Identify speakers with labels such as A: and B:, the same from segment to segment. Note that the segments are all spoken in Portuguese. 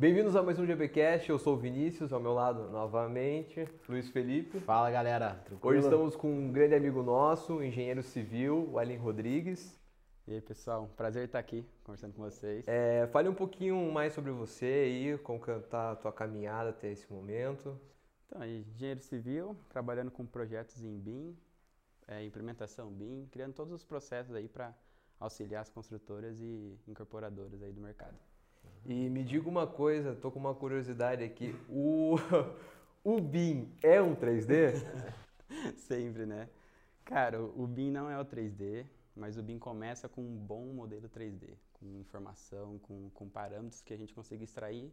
A: Bem-vindos a mais um GBcast, eu sou o Vinícius, ao meu lado novamente, Luiz Felipe.
B: Fala galera,
A: Tranquilo? Hoje estamos com um grande amigo nosso, engenheiro civil, o Ellen Rodrigues.
B: E aí pessoal, prazer estar aqui conversando com vocês.
A: É, fale um pouquinho mais sobre você aí, como está a tua caminhada até esse momento.
B: Então, engenheiro civil, trabalhando com projetos em BIM, é, implementação BIM, criando todos os processos aí para auxiliar as construtoras e incorporadoras aí do mercado.
A: E me diga uma coisa, tô com uma curiosidade aqui. O, o BIM é um 3D?
B: Sempre, né? Cara, o BIM não é o 3D, mas o BIM começa com um bom modelo 3D, com informação, com, com parâmetros que a gente consiga extrair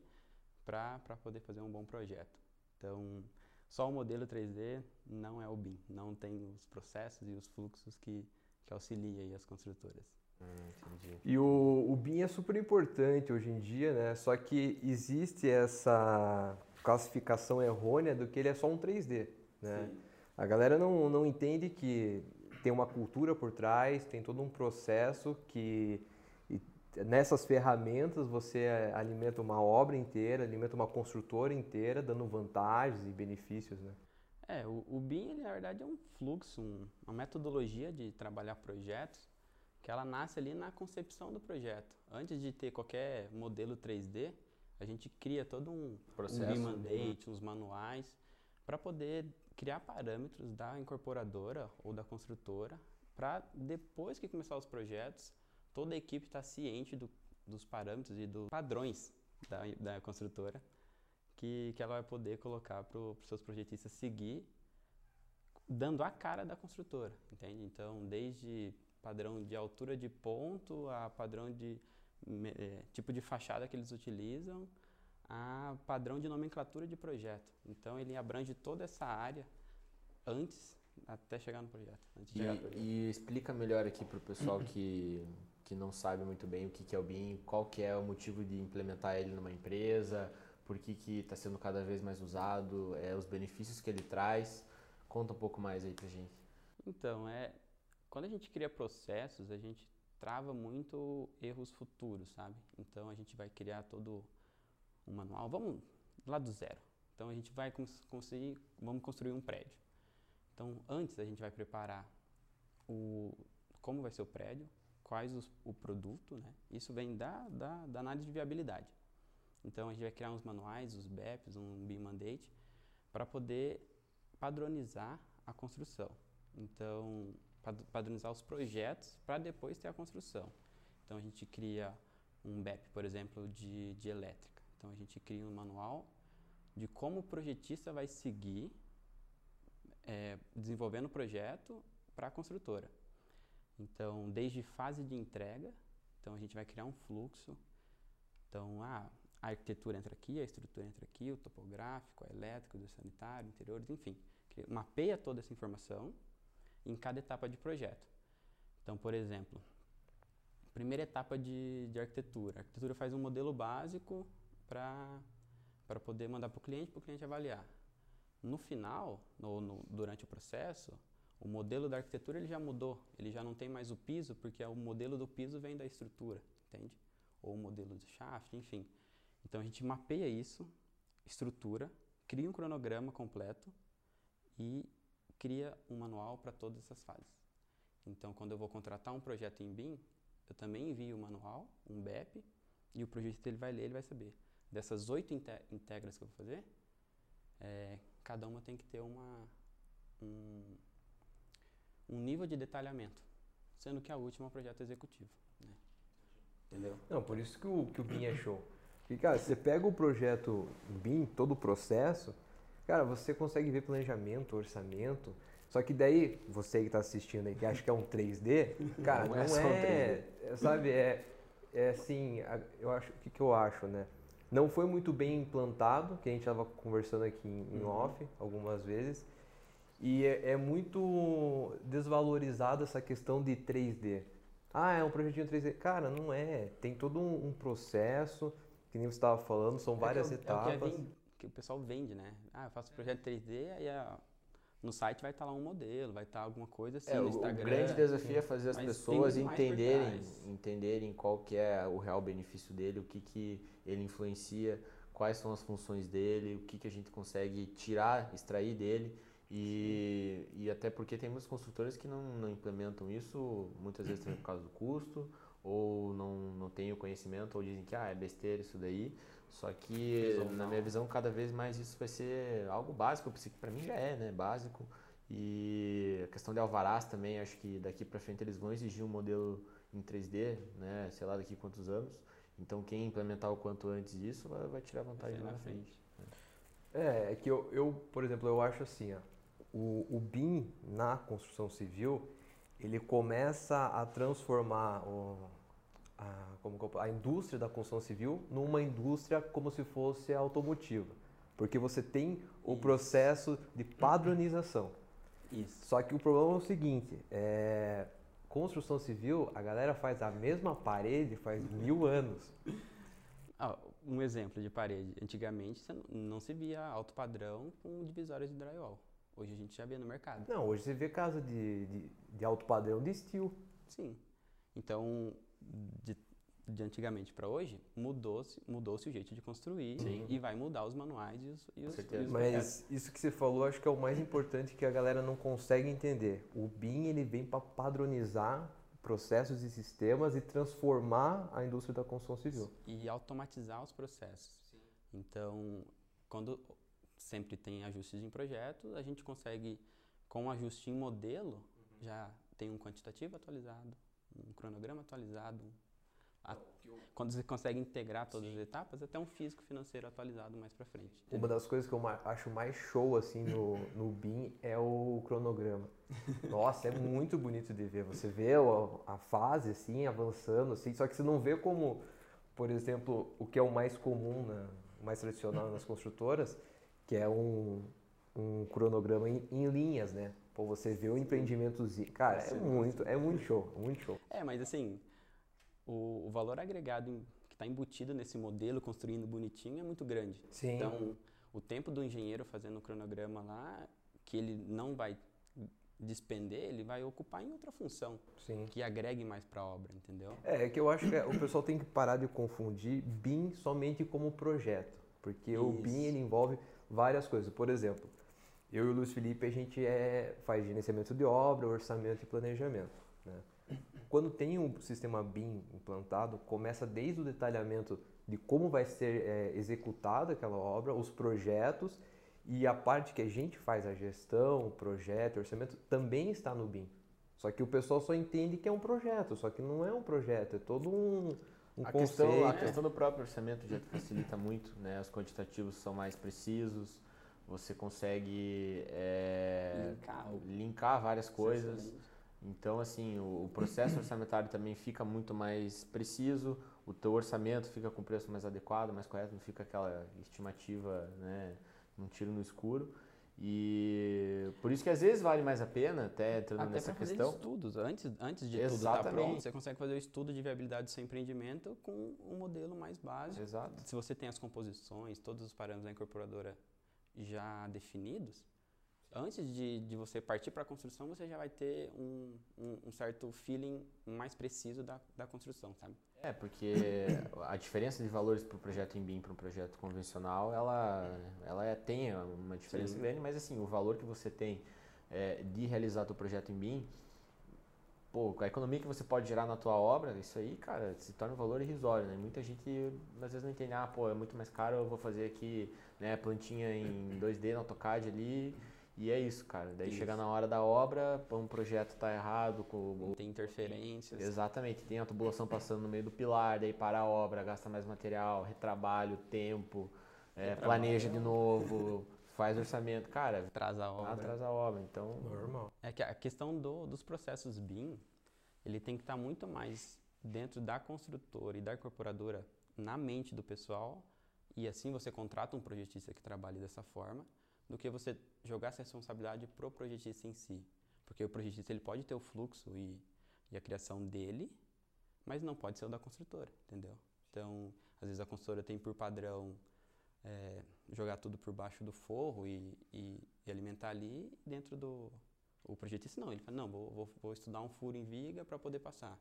B: para poder fazer um bom projeto. Então, só o modelo 3D não é o BIM, não tem os processos e os fluxos que, que auxiliam as construtoras.
A: Hum, e o, o BIM é super importante hoje em dia, né? Só que existe essa classificação errônea do que ele é só um 3D, né? Sim. A galera não, não entende que tem uma cultura por trás, tem todo um processo que nessas ferramentas você alimenta uma obra inteira, alimenta uma construtora inteira, dando vantagens e benefícios, né?
B: É, o, o BIM, ele, na verdade, é um fluxo, um, uma metodologia de trabalhar projetos que ela nasce ali na concepção do projeto. Antes de ter qualquer modelo 3D, a gente cria todo um, Processo, um BIM mandate, né? uns manuais, para poder criar parâmetros da incorporadora ou da construtora, para depois que começar os projetos, toda a equipe está ciente do, dos parâmetros e dos padrões da, da construtora que, que ela vai poder colocar para os seus projetistas seguir, dando a cara da construtora, entende? Então, desde padrão de altura de ponto, a padrão de é, tipo de fachada que eles utilizam, a padrão de nomenclatura de projeto. Então ele abrange toda essa área antes até chegar no projeto.
C: E, projeto. e, explica melhor aqui para o pessoal que, que não sabe muito bem o que, que é o BIM, qual que é o motivo de implementar ele numa empresa, por que está sendo cada vez mais usado, é, os benefícios que ele traz. Conta um pouco mais aí para gente.
B: Então, é, quando a gente cria processos, a gente trava muito erros futuros, sabe? Então a gente vai criar todo um manual. Vamos lá do zero. Então a gente vai conseguir, vamos construir um prédio. Então antes a gente vai preparar o como vai ser o prédio, quais os, o produto, né? Isso vem da, da, da análise de viabilidade. Então a gente vai criar uns manuais, os BEPs, um BIM Mandate, para poder padronizar a construção. Então padronizar os projetos para depois ter a construção. Então a gente cria um BEP, por exemplo, de, de elétrica. Então a gente cria um manual de como o projetista vai seguir é, desenvolvendo o projeto para a construtora. Então, desde fase de entrega, então a gente vai criar um fluxo. Então, a arquitetura entra aqui, a estrutura entra aqui, o topográfico, a elétrica, o sanitário, interiores, enfim. Mapeia toda essa informação em cada etapa de projeto. Então, por exemplo, primeira etapa de, de arquitetura. A arquitetura faz um modelo básico para poder mandar para o cliente, para o cliente avaliar. No final, no, no, durante o processo, o modelo da arquitetura ele já mudou. Ele já não tem mais o piso, porque o modelo do piso vem da estrutura, entende? Ou o modelo do shaft, enfim. Então a gente mapeia isso, estrutura, cria um cronograma completo e cria um manual para todas essas fases. Então, quando eu vou contratar um projeto em BIM, eu também envio o manual, um BEP, e o projetista ele vai ler, ele vai saber. Dessas oito integras que eu vou fazer, é, cada uma tem que ter uma, um, um nível de detalhamento, sendo que a última é o projeto executivo. Né? Entendeu?
A: Não, por isso que o, que o BIM é show. Porque, cara, você pega o projeto BIM, todo o processo, Cara, você consegue ver planejamento, orçamento. Só que daí, você que está assistindo aí, que acha que é um 3D, cara, não, é não é, é, sabe, é, é assim, eu acho, o que, que eu acho, né? Não foi muito bem implantado, que a gente estava conversando aqui em, uhum. off algumas vezes, e é, é muito desvalorizada essa questão de 3D. Ah, é um projetinho 3D. Cara, não é. Tem todo um, um processo, que nem você estava falando, são é várias
B: é
A: etapas.
B: É que o pessoal vende, né? Ah, eu faço projeto 3D, aí a no site vai estar lá um modelo, vai estar alguma coisa assim
C: É,
B: no
C: o, o
B: Instagram.
C: grande desafio é fazer as pessoas
B: tem
C: entenderem, entenderem qual que é o real benefício dele, o que, que ele influencia, quais são as funções dele, o que, que a gente consegue tirar, extrair dele. E, e até porque tem muitas construtoras que não, não implementam isso, muitas vezes também por causa do custo, ou não, não têm o conhecimento, ou dizem que ah, é besteira isso daí. Só que, na minha visão, cada vez mais isso vai ser algo básico, para mim já é, né? Básico. E a questão de alvarás também, acho que daqui para frente eles vão exigir um modelo em 3D, né? Sei lá daqui quantos anos. Então quem implementar o quanto antes isso vai, vai tirar vantagem lá
B: na
C: na frente.
A: É, é que eu, eu, por exemplo, eu acho assim, ó, o, o BIM na construção civil, ele começa a transformar o, a, como a indústria da construção civil numa indústria como se fosse automotiva. Porque você tem o
B: Isso.
A: processo de padronização.
B: Isso.
A: Só que o problema é o seguinte, é, construção civil, a galera faz a mesma parede faz mil anos.
B: Ah, um exemplo de parede. Antigamente não se via alto padrão com divisórias de drywall. Hoje a gente já vê no mercado.
A: Não, hoje você vê casa de, de, de alto padrão de steel.
B: Sim. Então, de, de antigamente para hoje, mudou-se mudou o jeito de construir
C: Sim.
B: e vai mudar os manuais e os, e os, e os projetos.
A: Mas isso que você falou, acho que é o mais importante que a galera não consegue entender. O BIM ele vem para padronizar processos e sistemas e transformar a indústria da construção civil.
B: e automatizar os processos. Então, quando sempre tem ajustes em projeto, a gente consegue, com o ajuste em modelo, já tem um quantitativo atualizado, um cronograma atualizado. a- quando você consegue integrar todas as etapas, até um físico financeiro atualizado mais para frente.
A: Uma das coisas que eu acho mais show assim no, no BIM é o cronograma. Nossa, é muito bonito de ver. Você vê o- a fase assim avançando assim, só que você não vê como, por exemplo, o que é o mais comum, na, o mais tradicional nas construtoras, que é um, um cronograma em, em linhas, né? Pô, você vê o empreendimentozinho. Cara, é
B: Sim.
A: muito, é muito show, é muito show.
B: É, mas assim, o, o valor agregado em- que está embutido nesse modelo, construindo bonitinho, é muito grande.
A: Sim.
B: Então, o tempo do engenheiro fazendo o cronograma lá, que ele não vai despender, ele vai ocupar em outra função,
A: Sim.
B: que agregue mais para a obra, entendeu?
A: É, é que eu acho que o pessoal tem que parar de confundir BIM somente como projeto, porque o
B: Isso.
A: BIM ele envolve várias coisas. Por exemplo, eu e o Luiz Felipe a gente é, faz gerenciamento de obra, orçamento e planejamento. né? Quando tem um sistema BIM implantado, começa desde o detalhamento de como vai ser é, executada aquela obra, os projetos e a parte que a gente faz a gestão, o projeto, o orçamento também está no BIM. Só que o pessoal só entende que é um projeto, só que não é um projeto, é todo um, um
C: a,
A: conceito.
C: questão, a questão do próprio orçamento já facilita muito, né? Os quantitativos são mais precisos, você consegue é,
B: Linkar
C: linkar várias coisas. Então, assim, o, o processo orçamentário também fica muito mais preciso, o teu orçamento fica com preço mais adequado, mais correto, não fica aquela estimativa, né, um tiro no escuro. E por isso que às vezes vale mais a pena, até entrando
B: Até
C: nessa
B: para fazer
C: questão.
B: estudos, antes, antes de tudo estar pronto,
C: Exatamente.
B: você consegue fazer o estudo de viabilidade do seu empreendimento com um modelo mais básico.
C: Exato.
B: Se você tem as composições, todos os parâmetros da incorporadora já definidos, antes de, de você partir para a construção, você já vai ter um, um, um certo feeling mais preciso da, da construção, sabe?
C: É, porque a diferença de valores para o projeto em BIM para um projeto convencional, ela, ela é- tem uma diferença
B: Sim.
C: grande, mas assim, o valor que você tem é, de realizar teu projeto em BIM, pô, a economia que você pode gerar na tua obra, isso aí, cara, se torna um valor irrisório, né? Muita gente às vezes não entende, ah, pô, é muito mais caro, eu vou fazer aqui, né, plantinha em 2D no AutoCAD ali, e é isso, cara. Daí
B: Isso.
C: chega na hora da obra, um projeto tá errado, com
B: Tem interferências.
C: Exatamente, tem a tubulação passando no meio do pilar, daí para a obra, gasta mais material, retrabalho, tempo, é, planeja de novo, faz orçamento. Cara,
B: Atrasa a obra.
C: atrasa a obra. Então,
A: Normal.
B: É que a questão do- dos processos BIM, ele tem que estar muito mais dentro da construtora e da incorporadora na mente do pessoal, e assim você contrata um projetista que trabalhe dessa forma, do que você jogar essa responsabilidade pro projetista em si. Porque o projetista ele pode ter o fluxo e, e a criação dele, mas não pode ser o da construtora, entendeu? Então, às vezes a construtora tem por padrão é, jogar tudo por baixo do forro e, e, e, alimentar ali dentro do o projetista não ele fala não vou, vou, vou estudar um furo em viga para poder passar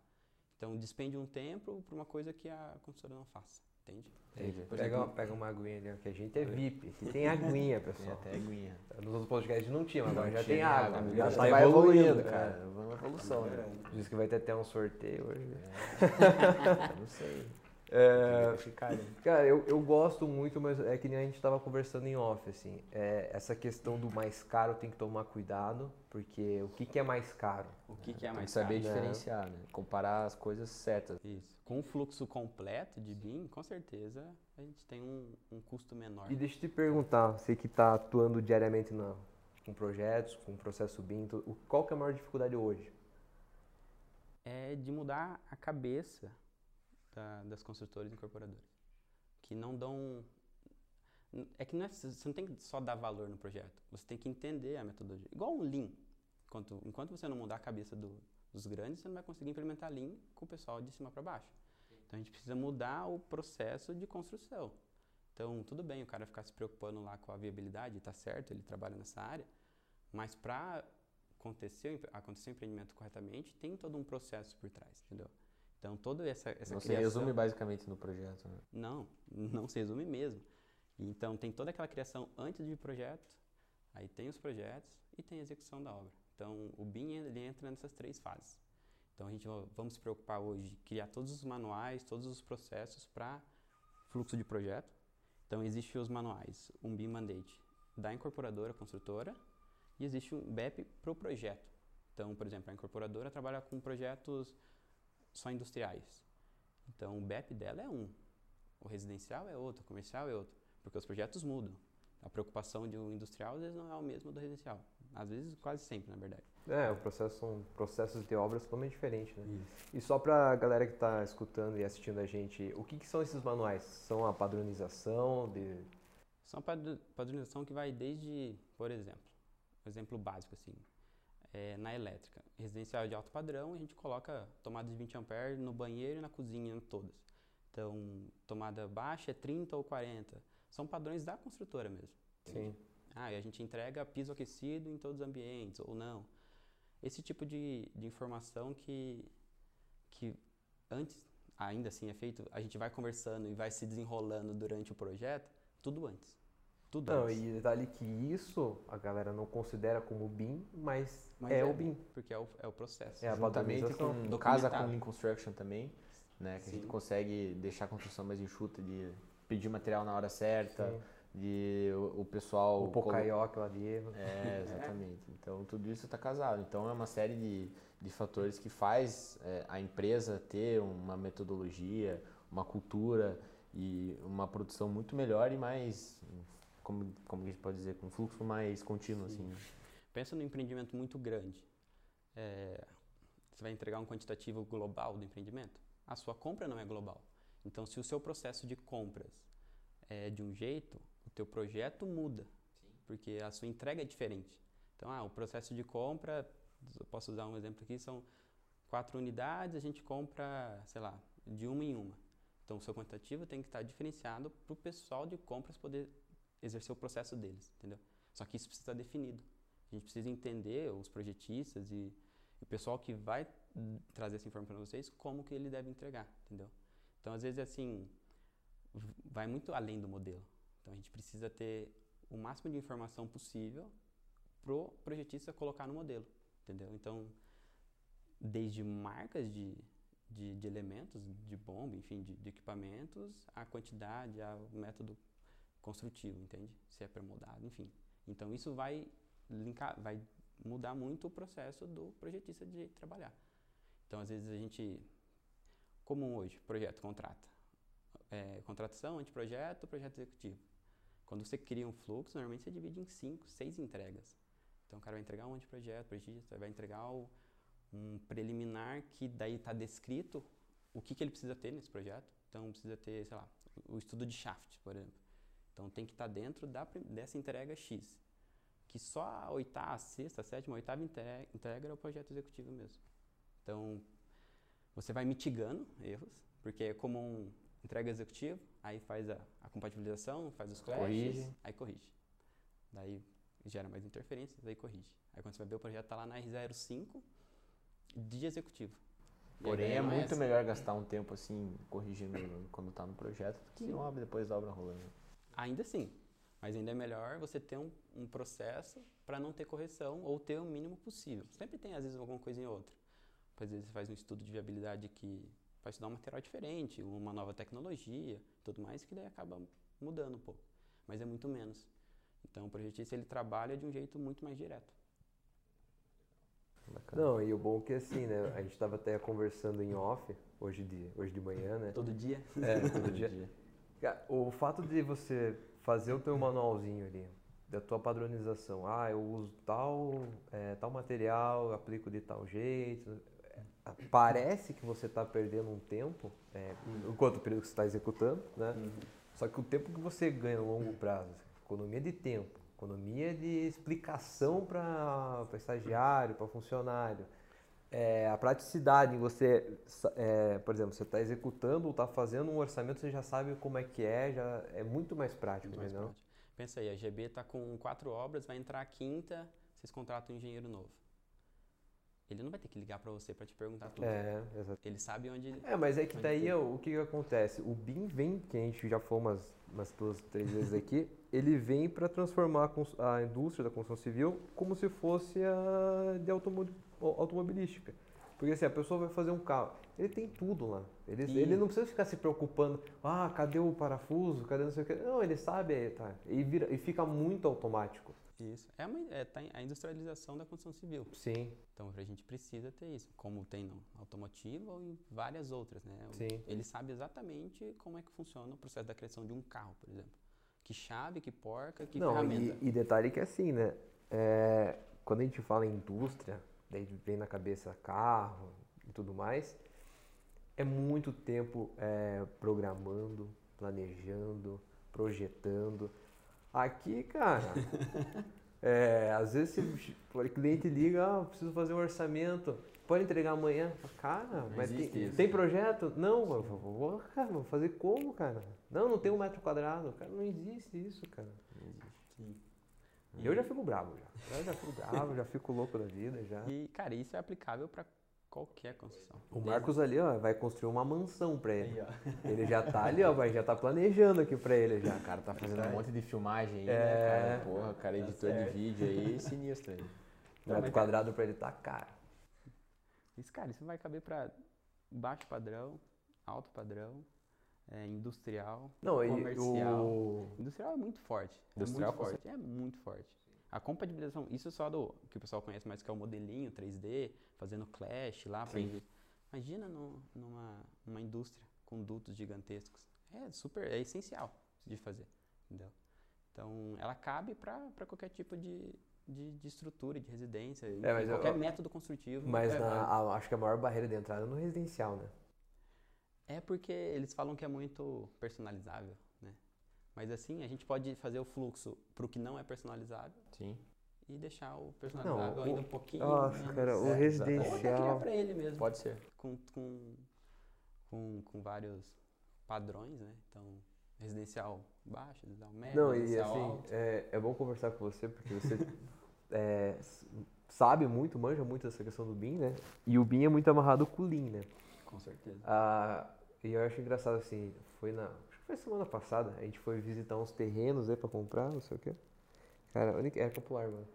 B: então despende um tempo para uma coisa que a construtora não faça entende
A: Entendi. Pega, uma, pega uma aguinha ali, que a gente é VIP. Tem aguinha, pessoal.
C: Tem até aguinha.
A: Nos outros podcasts não tinha, mas agora já tem água.
C: água.
A: Já
C: Já
A: tá
C: vai evoluindo,
A: evoluindo,
C: cara.
A: cara.
C: Vamos evolução, né?
A: Diz que vai ter até um sorteio hoje.
C: Não sei.
A: É, cara, eu, eu gosto muito, mas é que nem a gente tava conversando em off, assim. É, essa questão do mais caro tem que tomar cuidado, porque o que, que é mais caro?
B: o que, que é
C: Tem
B: mais
C: que saber
B: caro?
C: diferenciar, né? Comparar as coisas certas.
B: isso com o fluxo completo de BIM com certeza a gente tem um, um custo menor
A: E deixa eu te perguntar, você que está atuando diariamente na, com projetos, com processo BIM, o- qual que é a maior dificuldade hoje?
B: é de mudar a cabeça da- das construtoras e incorporadoras. Que não dão. É que não é, você não tem que só dar valor no projeto, você tem que entender a metodologia. Igual um Lean. Enquanto, enquanto você não mudar a cabeça do- dos grandes, você não vai conseguir implementar Lean com o pessoal de cima para baixo. Então a gente precisa mudar o processo de construção. Então, tudo bem o cara ficar se preocupando lá com a viabilidade, tá certo, ele trabalha nessa área, mas para acontecer, acontecer o empreendimento corretamente, tem todo um processo por trás, entendeu? Então, toda essa, essa
C: Não se
B: criação...
C: resume basicamente no projeto, né?
B: Não, não se resume mesmo. Então, tem toda aquela criação antes de projeto, aí tem os projetos e tem a execução da obra. Então, o BIM ele entra nessas três fases. Então, a gente va- vamos se preocupar hoje de criar todos os manuais, todos os processos para fluxo de projeto. Então, existem os manuais, um BIM Mandate da incorporadora, construtora, e existe um BEP para o projeto. Então, por exemplo, a incorporadora trabalha com projetos só industriais. Então, o BEP dela é um, o residencial é outro, o comercial é outro, porque os projetos mudam. A preocupação de um industrial às vezes não é o mesmo do residencial. Às vezes, quase sempre, na verdade.
A: É, o processo são processos de obras totalmente diferentes, né? E só para a galera que está escutando e assistindo a gente, o que, que são esses manuais? São a padronização de...
B: São padr- padronização que vai desde, por exemplo, um exemplo básico assim, é, na elétrica. Residencial de alto padrão, a gente coloca tomada de 20 amperes no banheiro e na cozinha todas. Então, tomada baixa é 30 ou 40. São padrões da construtora mesmo. entende?
A: Sim.
B: Ah, e a gente entrega piso aquecido em todos os ambientes, ou não. Esse tipo de, de informação que, que antes, ainda assim é feito, a gente vai conversando e vai se desenrolando durante o projeto, tudo antes. Tudo
A: Não,
B: antes.
A: e detalhe que isso a galera não considera como BIM, mas,
B: Mas
A: é,
B: é.
A: o BIM.
B: Porque é o, é o processo.
A: É a
C: Juntamente
A: padronização.
C: com,
B: Documentado.
C: casa com Lean Construction também, né? Que a gente
B: Sim.
C: consegue deixar a construção mais enxuta, de pedir material na hora certa,
A: Sim.
C: de o, o pessoal...
A: O Pocaioque lá de erro.
C: É, exatamente. Então, tudo isso está casado. Então, é uma série de, de fatores que faz é, a empresa ter uma metodologia, uma cultura e uma produção muito melhor e mais, como, como a gente pode dizer, com um fluxo mais contínuo, assim. né?
B: Pensa num empreendimento muito grande. É, você vai entregar um quantitativo global do empreendimento? A sua compra não é global. Então, se o seu processo de compras é de um jeito, o teu projeto muda, porque a sua entrega é diferente. Então, ah, o processo de compra, eu posso usar um exemplo aqui, são quatro unidades, a gente compra, sei lá, de uma em uma. Então, o seu quantitativo tem que estar diferenciado para o pessoal de compras poder exercer o processo deles, entendeu? Só que isso precisa estar definido. A gente precisa entender, os projetistas e o pessoal que vai trazer essa informação para vocês, como que ele deve entregar, entendeu? Então, às vezes, assim, vai muito além do modelo. Então, a gente precisa ter o máximo de informação possível pro projetista colocar no modelo, entendeu? Então, desde marcas de, de, de elementos, de bomba, enfim, de, de equipamentos, a quantidade, ao método construtivo, entende? Se é permoldado, enfim. Então, isso vai linkar, vai mudar muito o processo do projetista de trabalhar. Então, às vezes a gente, comum hoje, projeto, contrata. É, contratação, anteprojeto, projeto executivo. Quando você cria um fluxo, normalmente você divide em cinco, seis entregas. Então, o cara vai entregar um anteprojeto, projetista, vai entregar o, um preliminar que daí está descrito o que, que ele precisa ter nesse projeto. Então, precisa ter, sei lá, o estudo de shaft, por exemplo. Então, tem que estar dentro da, dessa entrega X que só a oitava, a sexta, a sétima, a oitava entre- entrega é o projeto executivo mesmo. Então, você vai mitigando erros, porque é comum entrega executivo, aí faz a, a compatibilização, faz os clashes,
C: Corrige.
B: aí corrige. Daí gera mais interferências, aí corrige. Aí quando você vai ver o projeto tá lá na R05 de executivo.
C: Porém, é muito
B: essa.
C: melhor gastar um tempo assim, corrigindo quando tá no projeto, do que
B: Sim.
C: obra depois da obra rolando.
B: Ainda assim. Mas ainda é melhor você ter um, um processo para não ter correção ou ter o mínimo possível. Sempre tem, às vezes, alguma coisa em outra. Às vezes você faz um estudo de viabilidade que vai estudar um material diferente, uma nova tecnologia, tudo mais, que daí acaba mudando um pouco. Mas é muito menos. Então o projetista ele trabalha de um jeito muito mais direto.
C: Bacana.
A: Não, e o bom é que assim, né? A gente estava até conversando em off hoje de, hoje de manhã, né?
B: Todo dia.
A: É, todo dia. O fato de você fazer o teu manualzinho ali, da tua padronização, ah, eu uso tal, é, tal material, aplico de tal jeito, é, parece que você está perdendo um tempo, é, enquanto o período que você está executando, né? Só que o tempo que você ganha a longo prazo, economia de tempo, economia de explicação para estagiário, para funcionário, é, a praticidade em você, é, por exemplo, você está executando ou está fazendo um orçamento, você já sabe como é que é, já é muito mais prático,
B: Muito mais prático. Pensa aí, a GB está com quatro obras, vai entrar a quinta, vocês contratam um engenheiro novo. Ele não vai ter que ligar para você para te perguntar tudo.
A: É, exato.
B: Ele sabe onde.
A: É, mas é que daí
B: tem.
A: ó, o que, que acontece? O BIM vem, que a gente já foi umas, umas duas, três vezes aqui, ele vem para transformar a, a indústria da construção civil como se fosse a de automo- automobilística. Porque assim, a pessoa vai fazer um carro, ele tem tudo lá. Ele,
B: E-
A: ele não precisa ficar se preocupando, ah, cadê o parafuso, cadê não sei o que. Não, ele sabe, tá. E, vira, e fica muito automático.
B: Isso. É, uma, é tá a industrialização da construção civil.
A: Sim,
B: Então a gente precisa ter isso, como tem no automotivo ou em várias outras, né?
A: Sim.
B: Ele sabe exatamente como é que funciona o processo da criação de um carro, por exemplo. Que chave, que porca, que
A: não,
B: ferramenta.
A: e, e detalhe que é assim, né? É, quando a gente fala em indústria, daí vem na cabeça carro e tudo mais, é muito tempo é, programando, planejando, projetando. Aqui, cara, é, às vezes o cliente liga, ah, preciso fazer um orçamento, pode entregar amanhã? Cara,
C: Não
A: mas tem,
C: existe isso.
A: tem projeto? Não, eu vou, vou- cara, vou fazer como, cara? Não, não tem um metro quadrado. Cara, não existe isso, cara.
B: Sim.
A: E eu já fico bravo já. Eu já fico bravo, já fico louco da vida já.
B: E, cara, isso é aplicável para qualquer construção.
A: O Marcos ali, ó, vai construir uma mansão pra ele.
B: Aí.
A: Ele já tá ali, ó, vai já tá planejando aqui pra ele já.
C: O cara tá fazendo um monte de filmagem aí,
A: É.
C: né, cara? Porra, o cara
B: Tá
C: editor de
B: certo.
C: vídeo aí, sinistro aí.
A: Metro quadrado pra ele tá caro.
B: Isso, cara, isso vai caber para baixo padrão, alto padrão, é, industrial,
A: Não,
B: comercial.
A: o...
B: Industrial é muito forte.
C: Industrial,
B: é muito forte. É muito forte. A compatibilização, isso só do que o pessoal conhece mais que é o modelinho 3D, fazendo clash lá pra. Imagina no- numa, numa indústria com dutos gigantescos. É super, é essencial de fazer, entendeu? Então, ela cabe para qualquer tipo de, de, de estrutura, de residência,
A: É, mas eu-
B: qualquer método construtivo.
A: Mas
B: é,
A: na- a- acho que a maior barreira de entrada é no residencial, né?
B: É porque eles falam que é muito personalizável, né? Mas assim, a gente pode fazer o fluxo para o que não é personalizável
C: Sim.
B: e deixar o personalizável
A: o-
B: ainda um pouquinho
A: Nossa,
B: menos.
A: cara, o
C: É,
B: Ou até
A: residencial...
B: criar para ele mesmo,
C: Pode ser.
B: com, com, com, com vários padrões, né? Então, residencial baixo, residencial médio,
A: Não, e
B: residencial
A: assim,
B: alto.
A: é, é bom conversar com você, porque você é, sabe muito, manja muito dessa questão do BIM, né? E o BIM é muito amarrado com o Lean, né?
B: Com certeza.
A: Ah, e eu acho engraçado assim, foi na. Acho que foi semana passada, a gente foi visitar uns terrenos aí pra comprar, não sei o quê. Cara, onde que- era popular, mano.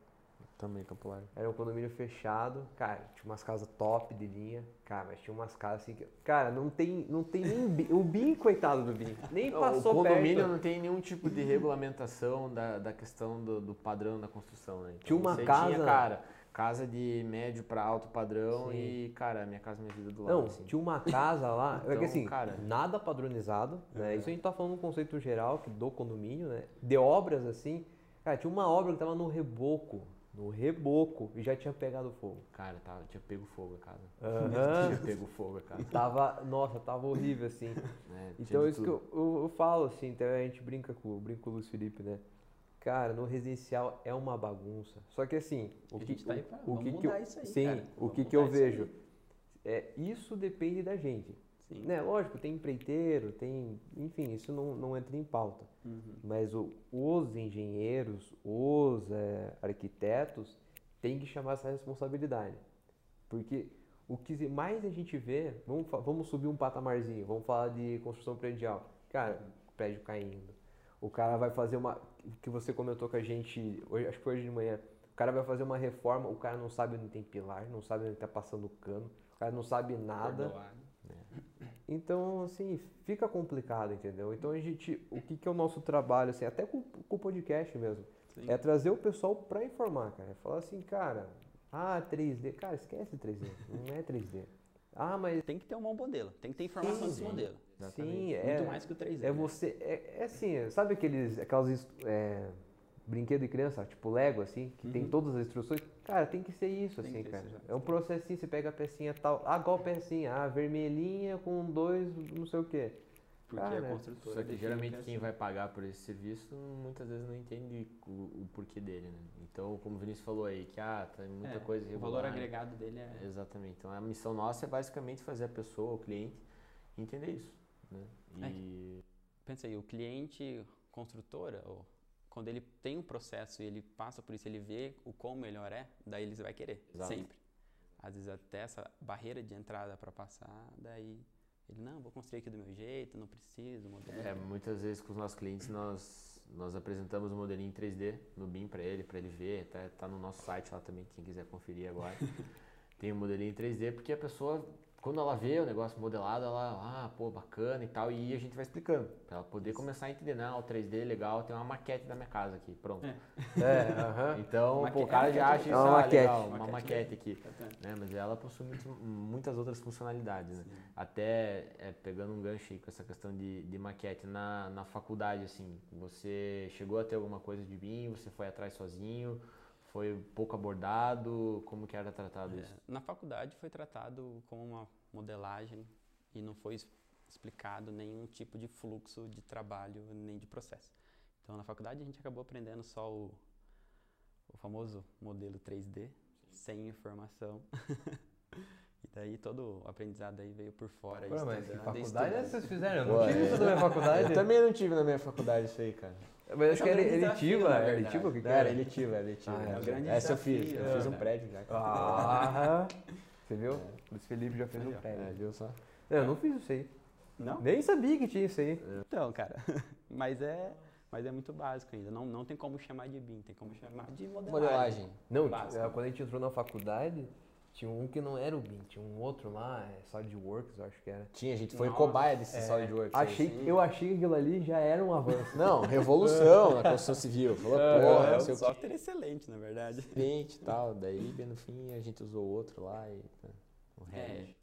C: Também popular.
A: Era um condomínio fechado, cara, tinha umas casas top de linha, cara, mas tinha umas casas assim que. Cara, não tem, não tem nem. O BIM, coitado do BIM, nem passou
C: o condomínio
A: perto.
C: não tem nenhum tipo de regulamentação da, da questão do, do padrão da construção, né? Então,
A: Tinha uma casa-
C: Tinha, cara, casa de médio pra alto padrão
A: Sim.
C: e, cara, minha casa, minha vida do lado.
A: Não,
C: assim.
A: tinha uma casa lá, é que
C: Então,
A: assim,
C: cara-
A: nada padronizado, né? Isso a gente tá falando no conceito geral que do condomínio, né? De obras assim, cara, tinha uma obra que tava no reboco, no reboco, e já tinha pegado fogo.
C: Cara, tava, tinha pego fogo a casa.
A: Aham.
C: Tinha pego fogo a
A: E
C: casa.
A: tava, nossa, tava horrível assim.
C: Tinha
A: Então
C: de
A: isso que
C: tudo.
A: eu, eu, eu falo assim, então a gente brinca com, eu brinco com o Luiz Felipe, né? Cara, no residencial é uma bagunça. Só que assim, o que,
B: tá pra-
A: o que, que eu,
B: isso aí,
A: sim,
B: cara.
A: o
B: Vamos
A: que, que eu vejo é isso depende da gente.
B: Sim.
A: Né, lógico, tem empreiteiro, tem. Enfim, isso não, não entra em pauta.
B: Uhum.
A: Mas o- os engenheiros, os é, arquitetos têm que chamar essa responsabilidade. Porque o que mais a gente vê, vamos, vamos subir um patamarzinho, vamos falar de construção predial. Cara, prédio caindo. O cara vai fazer uma. Que você comentou com a gente, hoje, acho que foi hoje de manhã. O cara vai fazer uma reforma, o cara não sabe onde tem pilar, não sabe onde está passando o cano, o cara não sabe nada.
B: Perdoado.
A: Então, assim, fica complicado, entendeu? Então a gente, o que, que é o nosso trabalho, assim, até com, com o podcast mesmo,
B: Sim.
A: é trazer o pessoal pra informar, cara. É falar assim, cara, ah, 3D, cara, esquece 3D, não é 3D. Ah, mas
B: Tem que ter um bom modelo, tem que ter informação desse
A: sim.
B: Modelo.
A: sim, é,
B: Muito mais que o 3D.
A: é
B: né?
A: você, é, é assim, sabe aqueles, aquelas, é, brinquedo de criança, tipo Lego, assim, que tem
B: Uhum.
A: todas as instruções? Cara, tem que ser isso,
B: Tem
A: assim, cara.
B: isso.
A: É um processinho, você pega a pecinha tal, ah, qual pecinha? Ah, vermelhinha com dois, não sei o quê.
B: Porque
A: Cara,
B: a construtora.
C: Só que
B: define
C: geralmente
B: é
C: quem
B: assim.
C: vai pagar por esse serviço muitas vezes não entende o, o porquê dele, né? Então, como o Vinícius falou aí, que ah, tem muita
B: É,
C: coisa
B: O valor
C: irregular.
B: agregado dele é.
C: Exatamente. Então, a missão nossa é basicamente fazer a pessoa, o cliente, entender isso, né?
B: É.
C: E
B: Pensa aí, o cliente construtora, ou quando ele tem um processo e ele passa por isso, ele vê o quão melhor é, daí ele vai querer.
C: Exato.
B: Sempre. Às vezes até essa barreira de entrada para passar, daí ele, não, vou construir aqui do meu jeito, não preciso, modelo.
C: É, muitas vezes com os nossos clientes nós, nós apresentamos o modelinho em 3D no BIM para ele, para ele ver, tá, tá no nosso site lá também, quem quiser conferir agora. Tem o modelinho em 3D porque a pessoa, quando ela vê o negócio modelado, ela, ah, pô, bacana e tal, e a gente vai explicando, para ela poder começar a entender, não, o 3D é legal, tem uma maquete da minha casa aqui, pronto.
B: É.
A: É, aham.
C: Então,
B: Maque-
C: pô, o cara
B: é
C: já acha isso,
A: É uma
C: ah,
A: maquete.
C: legal, uma
B: Maquete
C: maquete aqui. Né, mas ela possui muito- muitas outras funcionalidades, né? Até é, pegando um gancho aí com essa questão de, de maquete na, na faculdade, assim, você chegou a ter alguma coisa de BIM, você foi atrás sozinho, foi pouco abordado, como que era tratado isso?
B: É, na faculdade foi tratado como uma modelagem e não foi explicado nenhum tipo de fluxo de trabalho nem de processo. Então na faculdade a gente acabou aprendendo só o, o famoso modelo 3D, sem informação. daí todo o aprendizado aí veio por fora.
A: Pô, mas que faculdade é vocês fizeram? Eu não
C: Pô,
A: tive
C: é.
A: isso da minha faculdade.
C: Eu também não tive na minha faculdade isso aí, cara.
A: Mas acho que era
B: É na
A: era o que
C: Era
A: era?
C: eletivo, era eletivo.
A: Ah, é.
B: É um grande
C: Essa eu fiz, eu
B: é.
C: fiz um prédio já.
A: Ah, você viu? O Luiz Felipe já fez um prédio.
C: É, viu só?
A: Eu não fiz isso aí.
B: Não?
A: Nem sabia que tinha isso aí.
B: Então, cara, mas é, mas é muito básico ainda. Não, não tem como chamar de BIM, tem como chamar de modelagem.
C: Modelagem.
A: Não,
B: Básico.
A: quando a gente entrou na faculdade, tinha um que não era o BIM, tinha um outro lá, é SolidWorks, eu acho que era.
C: Tinha, a gente foi
B: Nossa,
C: cobaia desse
A: É,
C: SolidWorks.
A: Achei, que- eu achei que aquilo ali já era um avanço.
C: Não, revolução na construção civil. Falou,
A: É,
C: porra,
B: é
C: não
B: um
C: sei o que.
B: software excelente, na verdade.
C: cliente e tal. Daí, bem no fim, a gente usou outro lá e né, o
B: É,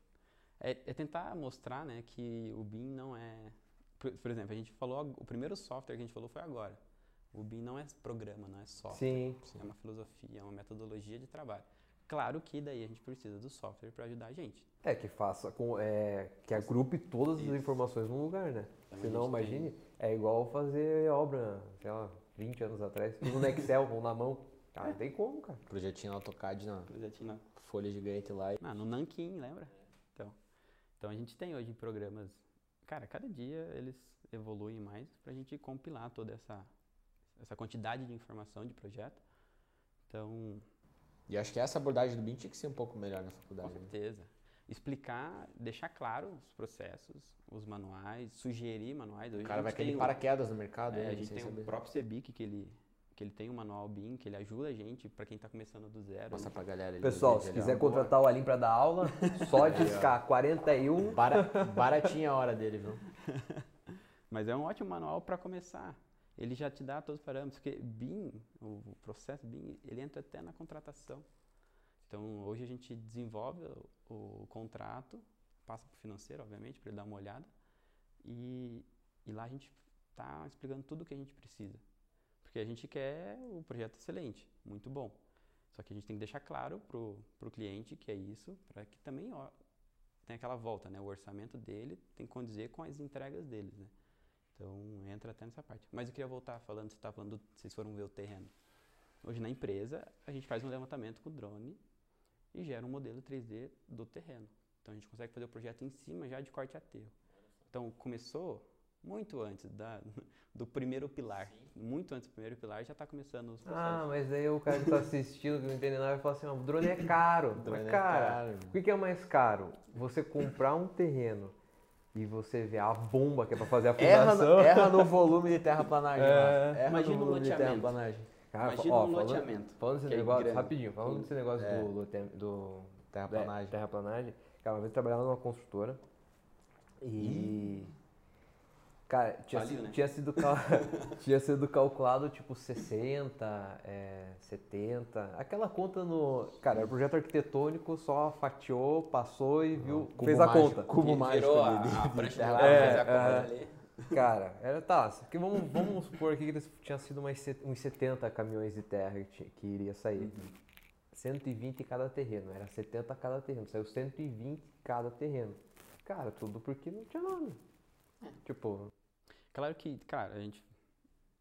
B: é, é tentar mostrar né, que o BIM não é. Por, por exemplo, a gente falou. O primeiro software que a gente falou foi agora. O BIM não é programa, não é software.
A: Sim.
B: É uma filosofia, é uma metodologia de trabalho. Claro que daí a gente precisa do software para ajudar a gente.
A: É, que faça com. É, que agrupe todas as
B: Isso.
A: informações num lugar, né?
B: Então, a
A: Senão,
B: gente tem-
A: imagine, é igual fazer obra, sei lá, 20 anos atrás, tudo no Excel ou na mão. Cara, não tem como, cara.
C: Projetinho AutoCAD na
B: Projetinho na-
C: folha gigante lá.
B: Ah, no Nankin, lembra? Então, então a gente tem hoje programas. Cara, cada dia eles evoluem mais para a gente compilar toda essa, essa quantidade de informação de projeto. Então,
C: E acho que essa abordagem do BIM tinha que ser um pouco melhor na
B: com
C: faculdade. né?
B: certeza. Explicar, deixar claro os processos, os manuais, sugerir manuais. Hoje
C: O cara vai
B: gente
C: cair
B: o-
C: paraquedas no mercado.
B: É,
C: aí,
B: a gente
C: sem
B: tem
C: saber.
B: o próprio CEBIC que ele, que ele tem um manual BIM, que ele ajuda a gente para quem está começando do zero.
C: Mostra pra galera. ali,
A: Pessoal, se quiser contratar o Alim pra dar aula, só discar 41.
C: Bara- Baratinha a hora dele, viu?
B: Mas é um ótimo manual para começar. Ele já te dá todos os parâmetros, porque BIM, o processo BIM, ele entra até na contratação. Então, hoje a gente desenvolve o, o contrato, passa para o financeiro, obviamente, para ele dar uma olhada, e, e lá a gente está explicando tudo o que a gente precisa. Porque a gente quer o projeto excelente, muito bom. Só que a gente tem que deixar claro para o cliente que é isso, para que também ó, tem aquela volta, né? O orçamento dele tem que condizer com as entregas deles, né? Então entra até nessa parte. Mas eu queria voltar falando, você estava falando, do- vocês foram ver o terreno. Hoje na empresa, a gente faz um levantamento com o drone e gera um modelo 3D do terreno. Então a gente consegue fazer o projeto em cima já de corte e aterro. Então começou muito antes da, do primeiro pilar. Muito antes do primeiro pilar já está começando os processos.
A: Ah, mas aí o cara que tá assistindo, que não entende nada, vai falar assim, o drone é caro.
C: Drone
A: mas,
C: é
A: cara,
C: caro.
A: o que que é mais caro? Você comprar um terreno e você ver a bomba que é pra fazer a
C: Erra,
A: fundação.
C: no- erra no volume de terraplanagem.
A: É.
C: Erra
B: Imagina
C: no
B: um
C: volume de
B: loteamento.
C: terraplanagem.
A: Cara,
B: Imagina
A: ó,
B: um
A: falando-
B: loteamento.
A: Falando desse
B: é
A: negócio,
B: grande.
A: rapidinho, falando desse negócio
C: É.
A: do, lote- do
C: Terraplanagem.
A: é, terraplanagem, cara, uma vez eu trabalhava numa construtora e. Cara, tinha,
B: Faliu,
A: sido,
B: né?
A: tinha, sido cal- tinha sido calculado tipo 60, é, 70, aquela conta no. Cara, era projeto arquitetônico, só fatiou, passou e viu,
C: Cubo
A: fez a
C: mágico,
A: conta.
C: Cubo mágico.
B: Virou a, a prancha
A: É,
B: a corda
A: é.
B: ali.
A: Cara, era tá. Que vamos, vamos supor aqui que eles- tinha sido mais set- uns 70 caminhões de terra que, que iria sair. 120 cada terreno, era 70 cada terreno, saiu 120 cada terreno. Cara, tudo porque não tinha nome. Tipo,
B: Claro que, cara, a gente.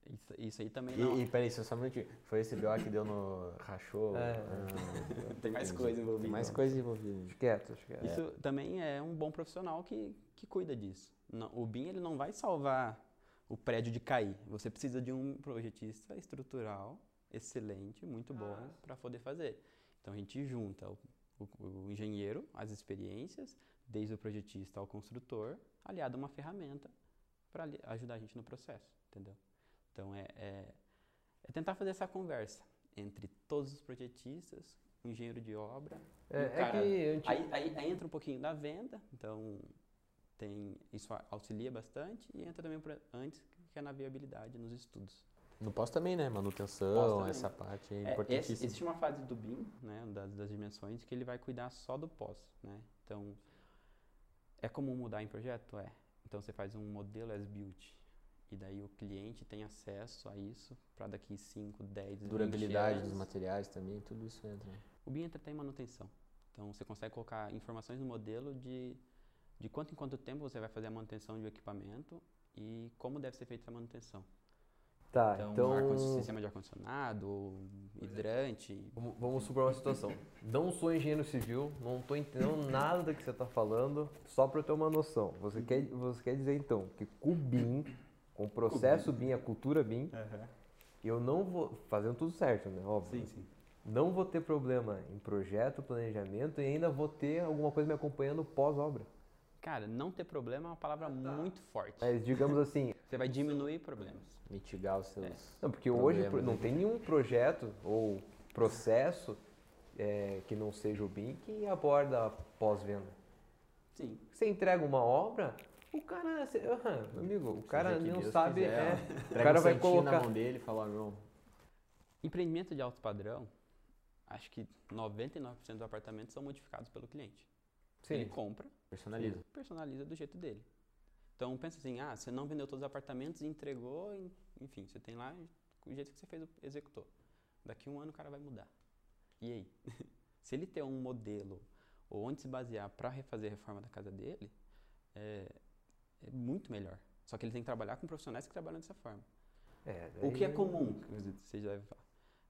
B: Isso, isso aí também não.
C: E, e peraí, só um minutinho. Foi esse BO que deu no rachou?
A: É.
C: Ah,
B: Tem mais coisa envolvida.
C: Tem mais coisa envolvida.
A: quieto, quieto.
B: Isso também é um bom profissional que, que cuida disso. O BIM ele não vai salvar o prédio de cair. Você precisa de um projetista estrutural excelente, muito bom para poder fazer. Então a gente junta o, o- o engenheiro, as experiências, desde o projetista ao construtor, aliado a uma ferramenta para ajudar a gente no processo, entendeu? Então é, é, é tentar fazer essa conversa entre todos os projetistas, o engenheiro de obra
A: É, é
B: cara-
A: que antes-
B: Aí, aí- aí entra um pouquinho da venda, então tem, isso a- auxilia bastante e entra também pra- antes, que é na viabilidade nos estudos.
C: No pós também, né? Manutenção,
B: também.
C: essa parte é
B: É, esse-
C: importantíssima.
B: existe uma fase do BIM, né, das, das dimensões, que ele vai cuidar só do pós, né? Então, é comum mudar em projeto? É. Então, você faz um modelo as built e daí o cliente tem acesso a isso para daqui 5, 10, 20
C: Durabilidade dos materiais também, tudo isso entra.
B: O BIM entra até em manutenção. Então, você consegue colocar informações no modelo de, de quanto em quanto tempo você vai fazer a manutenção de um equipamento e como deve ser feita essa manutenção.
A: Tá,
B: Então,
A: então.
B: ar- sistema de ar-condicionado, hidrante.
A: Vamos, vamos supor uma situação. Não sou engenheiro civil, não estou entendendo nada do que você está falando, só para eu ter uma noção. Você quer, você quer dizer então que com o BIM, com o processo BIM, a cultura BIM, eu não vou. Fazendo tudo certo, né? Óbvio.
B: Sim, sim.
A: Não vou ter problema em projeto, planejamento e ainda vou ter alguma coisa me acompanhando pós-obra.
B: Cara, não ter problema é uma palavra muito forte.
A: Mas digamos assim,
B: Você vai diminuir problemas.
C: Mitigar os seus.
A: não, porque hoje
C: Problemas,
A: não
C: né?
A: tem nenhum projeto ou processo é, que não seja o BIM que aborda a pós-venda.
B: Sim.
A: Você entrega uma obra, o cara, você- ah, meu amigo, o cara não
C: Deus
A: sabe,
C: quiser,
A: é, o cara
C: um
A: vai colocar
C: na mão dele e fala, ó, irmão,
B: Empreendimento de alto padrão, acho que 99% dos apartamentos são modificados pelo cliente. Ele
A: Sim,
B: compra,
C: personaliza.
B: personaliza do jeito dele. Então pensa assim, ah, você não vendeu todos os apartamentos e entregou, en- enfim, você tem lá o jeito que você fez, executou. Daqui a um ano o cara vai mudar. E aí? se ele ter um modelo ou onde se basear para refazer a reforma da casa dele, é, é muito melhor. Só que ele tem que trabalhar com profissionais que trabalham dessa forma.
A: é,
B: O que é comum, você já deve falar.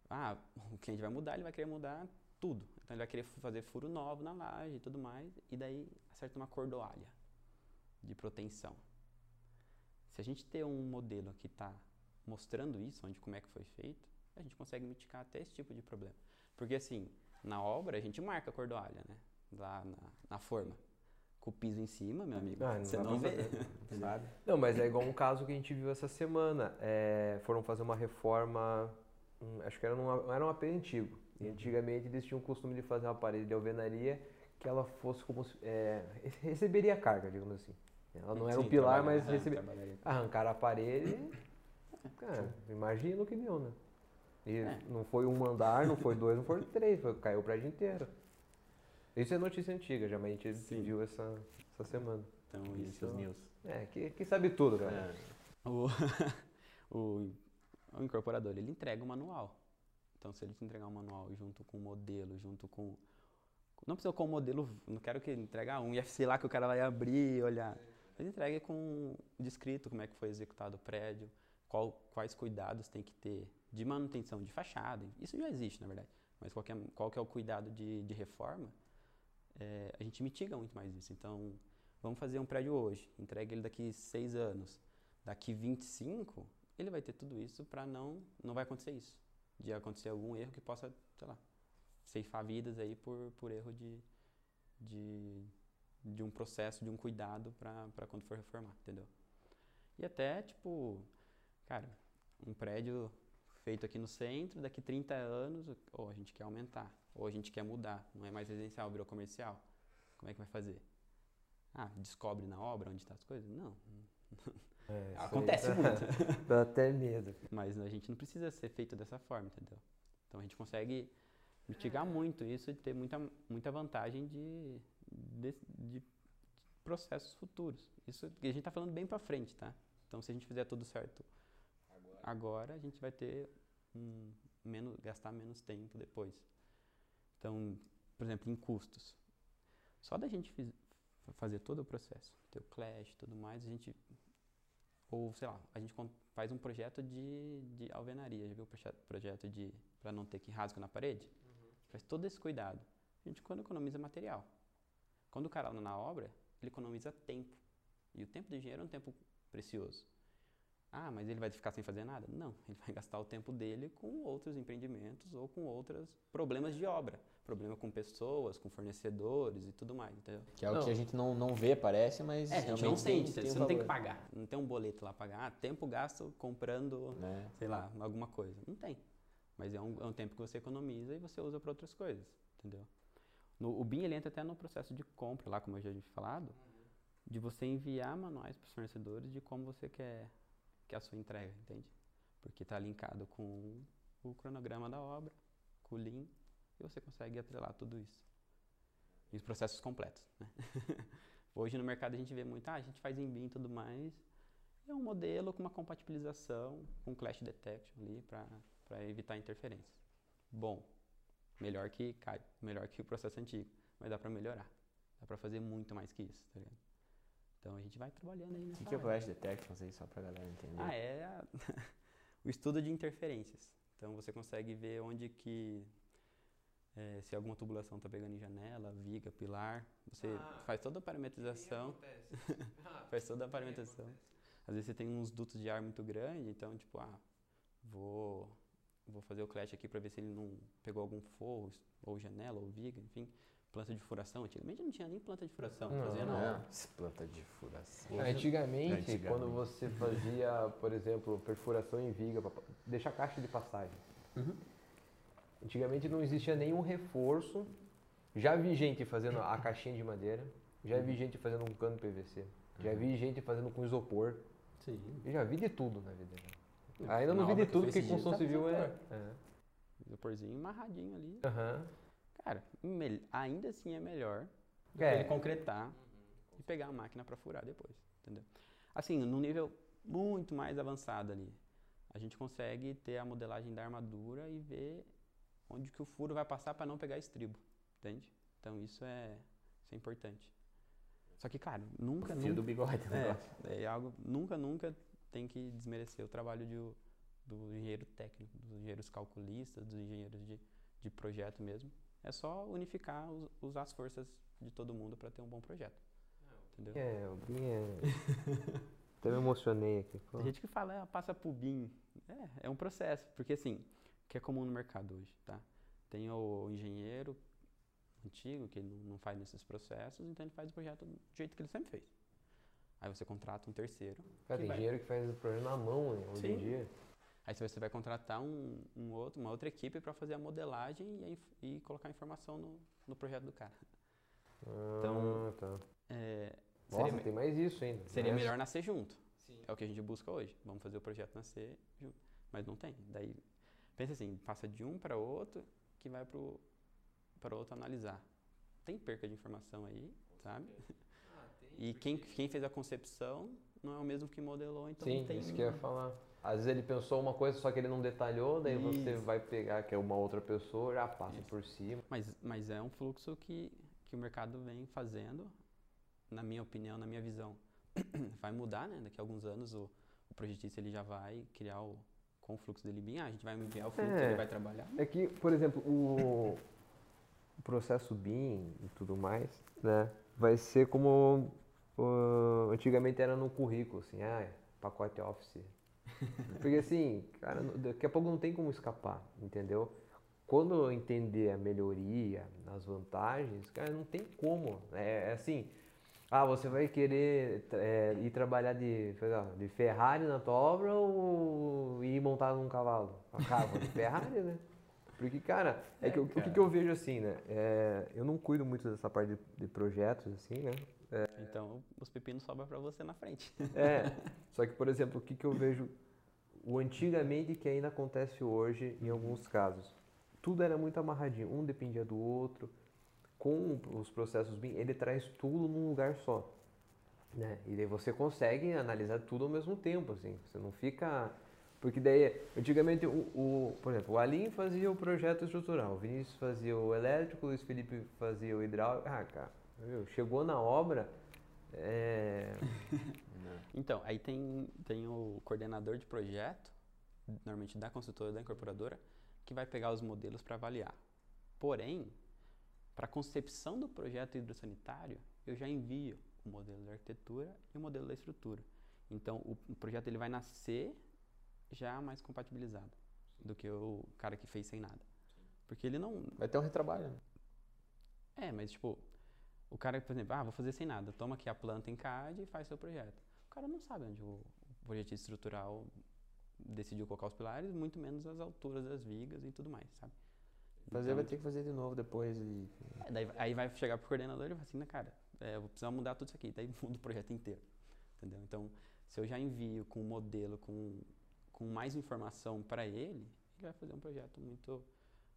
B: Ah, o cliente vai mudar, ele vai querer mudar tudo. Então ele vai querer fazer furo novo na laje e tudo mais, e daí acerta uma cordoalha de proteção. Se a gente ter um modelo que está mostrando isso, onde como é que foi feito, a gente consegue mitigar até esse tipo de problema. Porque assim, na obra a gente marca a cordoalha, né? Lá na, na forma. Com o piso em cima, meu amigo.
A: Ah, não
B: você não vê.
C: Sabe?
A: Não, mas é igual um caso que a gente viu essa semana. É, foram fazer uma reforma, hum, acho que era, num, era um AP antigo. E antigamente eles tinham o costume de fazer uma parede de alvenaria que ela fosse como se, é, receberia carga, digamos assim. Ela não era um
B: Sim,
A: pilar, mas
B: é,
A: receberia. Arrancaram a parede, cara, imagina o que deu, né? E
B: É.
A: não foi um andar, não foi dois, não foi três, foi, caiu o prédio inteiro. Isso é notícia antiga, já, mas a gente
B: Sim.
A: viu essa, essa semana.
B: Então
C: Isso,
B: isso
C: os news.
A: É, que, que sabe tudo, cara.
C: É.
B: O, o, o incorporador, ele entrega o manual. Então, se ele te entregar um manual junto com o modelo, junto com... Não precisa com o modelo, não quero que ele entregue ah, um IFC lá que o cara vai abrir e olhar. Ele entrega com descrito como é que foi executado o prédio, qual, quais cuidados tem que ter de manutenção de fachada. Isso já existe, na verdade. Mas qual que é, qual que é o cuidado de, de reforma? é, a gente mitiga muito mais isso. Então, vamos fazer um prédio hoje, entrega ele daqui seis anos. Daqui 25, ele vai ter tudo isso para não, não vai acontecer isso. De acontecer algum erro que possa, sei lá, ceifar vidas aí por, por erro de, de, de um processo, de um cuidado para quando for reformar, entendeu? E até, tipo, cara, um prédio feito aqui no centro, daqui 30 anos, ou a gente quer aumentar, ou a gente quer mudar, não é mais residencial, virou comercial. Como é que vai fazer? Ah, descobre na obra onde estão tá as coisas? Não.
A: É,
B: Acontece muito.
A: Dá até medo.
B: Mas a gente não precisa ser feito dessa forma, entendeu? Então a gente consegue mitigar muito isso e ter muita, muita vantagem de, de, de processos futuros. Isso a gente está falando bem para frente, tá? Então se a gente fizer tudo certo agora, agora a gente vai ter um, menos, gastar menos tempo depois. Então, por exemplo, em custos. Só da gente fiz, fazer todo o processo, ter o clash e tudo mais, a gente ou, sei lá, a gente faz um projeto de, de alvenaria, já viu o projeto de para não ter que rasgo na parede? Uhum. Faz todo esse cuidado. A gente quando economiza material. Quando o cara lá na obra, ele economiza tempo. E o tempo do engenheiro é um tempo precioso. Ah, mas ele vai ficar sem fazer nada? Não, ele vai gastar o tempo dele com outros empreendimentos ou com outros problemas de obra. Problema com pessoas, com fornecedores e tudo mais, entendeu?
C: Que é o não. que a gente não, não vê, parece, mas
B: é, a gente não sente, tem, você um não tem que pagar, não tem um boleto lá pagar, ah, tempo gasto comprando, é. sei lá, alguma coisa. Não tem. Mas é um, é um tempo que você economiza e você usa para outras coisas, entendeu? No, o BIM ele entra até no processo de compra lá, como eu já tinha falado, uhum. de você enviar manuais para os fornecedores de como você quer que a sua entrega, entende? Porque está linkado com o cronograma da obra, com o Lean, e você consegue atrelar tudo isso. E os processos completos, né? Hoje no mercado a gente vê muito, ah, a gente faz em BIM e tudo mais, é um modelo com uma compatibilização, com clash detection ali, para evitar interferências. Bom, melhor que cai, melhor que o processo antigo, mas dá para melhorar. Dá para fazer muito mais que isso, tá ligado? Então a gente vai trabalhando aí nessa
C: O que, que é o Flash Detection aí, só pra galera entender?
B: Ah, é a... o estudo de interferências. Então você consegue ver onde que é, se alguma tubulação está pegando em janela, viga, pilar, você ah, faz toda a parametrização. Ah, faz toda a parametrização. Às vezes você tem uns dutos de ar muito grandes, então tipo, ah, vou vou fazer o clash aqui para ver se ele não pegou algum forro ou janela ou viga, enfim planta de furação. Antigamente não tinha nem planta de furação. Não, fazia não.
C: É. Planta de furação.
A: Antigamente, Antigamente, quando você fazia, por exemplo, perfuração em viga, para deixar caixa de passagem. Uhum. Antigamente não existia nenhum reforço. Já vi gente fazendo a caixinha de madeira. Já vi uhum. gente fazendo um cano PVC. Já vi gente fazendo com isopor. Sim. Eu já vi de tudo na vida. Ainda não, vi de tudo, porque construção civil é, é.
B: Isoporzinho amarradinho ali.
A: Uhum.
B: Cara, ainda assim é melhor do é. que ele concretar uhum, e pegar a máquina para furar depois, entendeu? Assim, no nível muito mais avançado ali, a gente consegue ter a modelagem da armadura e ver onde que o furo vai passar para não pegar estribo, entende? Então isso é, isso é importante. Só que, cara, nunca,
C: o
B: fio nunca,
C: do bigode,
B: é, é algo, nunca, nunca tem que desmerecer o trabalho de, do engenheiro técnico, dos engenheiros calculistas, dos engenheiros de, de projeto mesmo. É só unificar, usar as forças de todo mundo para ter um bom projeto. Entendeu?
A: É, o BIM é. Até me emocionei aqui.
B: Tem gente que fala, ah, passa pro BIM. É, é um processo, porque assim, que é comum no mercado hoje, tá? Tem o engenheiro antigo que não, não faz nesses processos, então ele faz o projeto do jeito que ele sempre fez. Aí você contrata um terceiro.
A: Cara, tem vai... engenheiro que faz o projeto na mão, né, hoje Sim. em dia.
B: Aí você vai contratar um, um outro, uma outra equipe para fazer a modelagem e, e colocar informação no, no projeto do cara.
A: Ah, então, tá.
B: é,
A: Nossa, seria, tem mais isso ainda.
B: Seria melhor nascer junto. Sim. É o que a gente busca hoje. Vamos fazer o projeto nascer junto. Mas não tem. Daí, pensa assim, passa de um para outro que vai para o outro analisar. Tem perca de informação aí, sabe? Ah, tem, e quem, quem fez a concepção não é o mesmo que modelou, então
A: Sim,
B: não tem...
A: isso que eu ia falar. Às vezes ele pensou uma coisa, só que ele não detalhou, daí Isso. você vai pegar que é uma outra pessoa, já passa Isso. por cima.
B: Mas, mas é um fluxo que, que o mercado vem fazendo, na minha opinião, na minha visão. vai mudar, né? Daqui a alguns anos o, o projetista ele já vai criar o, com o fluxo dele bem, ah, a gente vai enviar o fluxo, é, ele vai trabalhar.
A: É que, por exemplo, o, o processo BIM e tudo mais, né? Vai ser como uh, antigamente era no currículo, assim, ah, pacote Office. Porque assim, cara, daqui a pouco não tem como escapar, entendeu? Quando eu entender a melhoria, as vantagens, cara, não tem como. É, é assim, ah, você vai querer é, ir trabalhar de, de Ferrari na tua obra ou ir montado num cavalo? A cavalo de Ferrari, né? Porque, cara, é, é que, cara. o que, que eu vejo assim, né? É, eu não cuido muito dessa parte de, de projetos, assim, né?
B: É, então, os pepinos sobram para você na frente.
A: É, só que, por exemplo, o que, que eu vejo o antigamente que ainda acontece hoje em alguns casos. Tudo era muito amarradinho, um dependia do outro. Com os processos BIM, ele traz tudo num lugar só. Né? E daí você consegue analisar tudo ao mesmo tempo, assim. Você não fica porque daí, antigamente, o, o, por exemplo, o Alim fazia o projeto estrutural, o Vinícius fazia o elétrico, o Luiz Felipe fazia o hidráulico. Ah, cara, viu? chegou na obra. É...
B: então, aí tem, tem o coordenador de projeto, normalmente da consultora, da incorporadora, que vai pegar os modelos para avaliar. Porém, para a concepção do projeto hidrossanitário, eu já envio o modelo da arquitetura e o modelo da estrutura. Então, o, o projeto ele vai nascer já mais compatibilizado do que o cara que fez sem nada. Porque ele não.
C: Vai ter um retrabalho. Né?
B: É, mas tipo, o cara, por exemplo, ah, vou fazer sem nada, toma aqui a planta em CAD e faz seu projeto. O cara não sabe onde o projetista estrutural decidiu colocar os pilares, muito menos as alturas das vigas e tudo mais, sabe?
C: Fazer então, vai ter que fazer de novo depois e...
B: É, daí, aí vai chegar pro coordenador e vai assim, né, cara, é, eu vou precisar mudar tudo isso aqui, daí muda o projeto inteiro, entendeu? Então, se eu já envio com um modelo, com com mais informação para ele, ele vai fazer um projeto muito,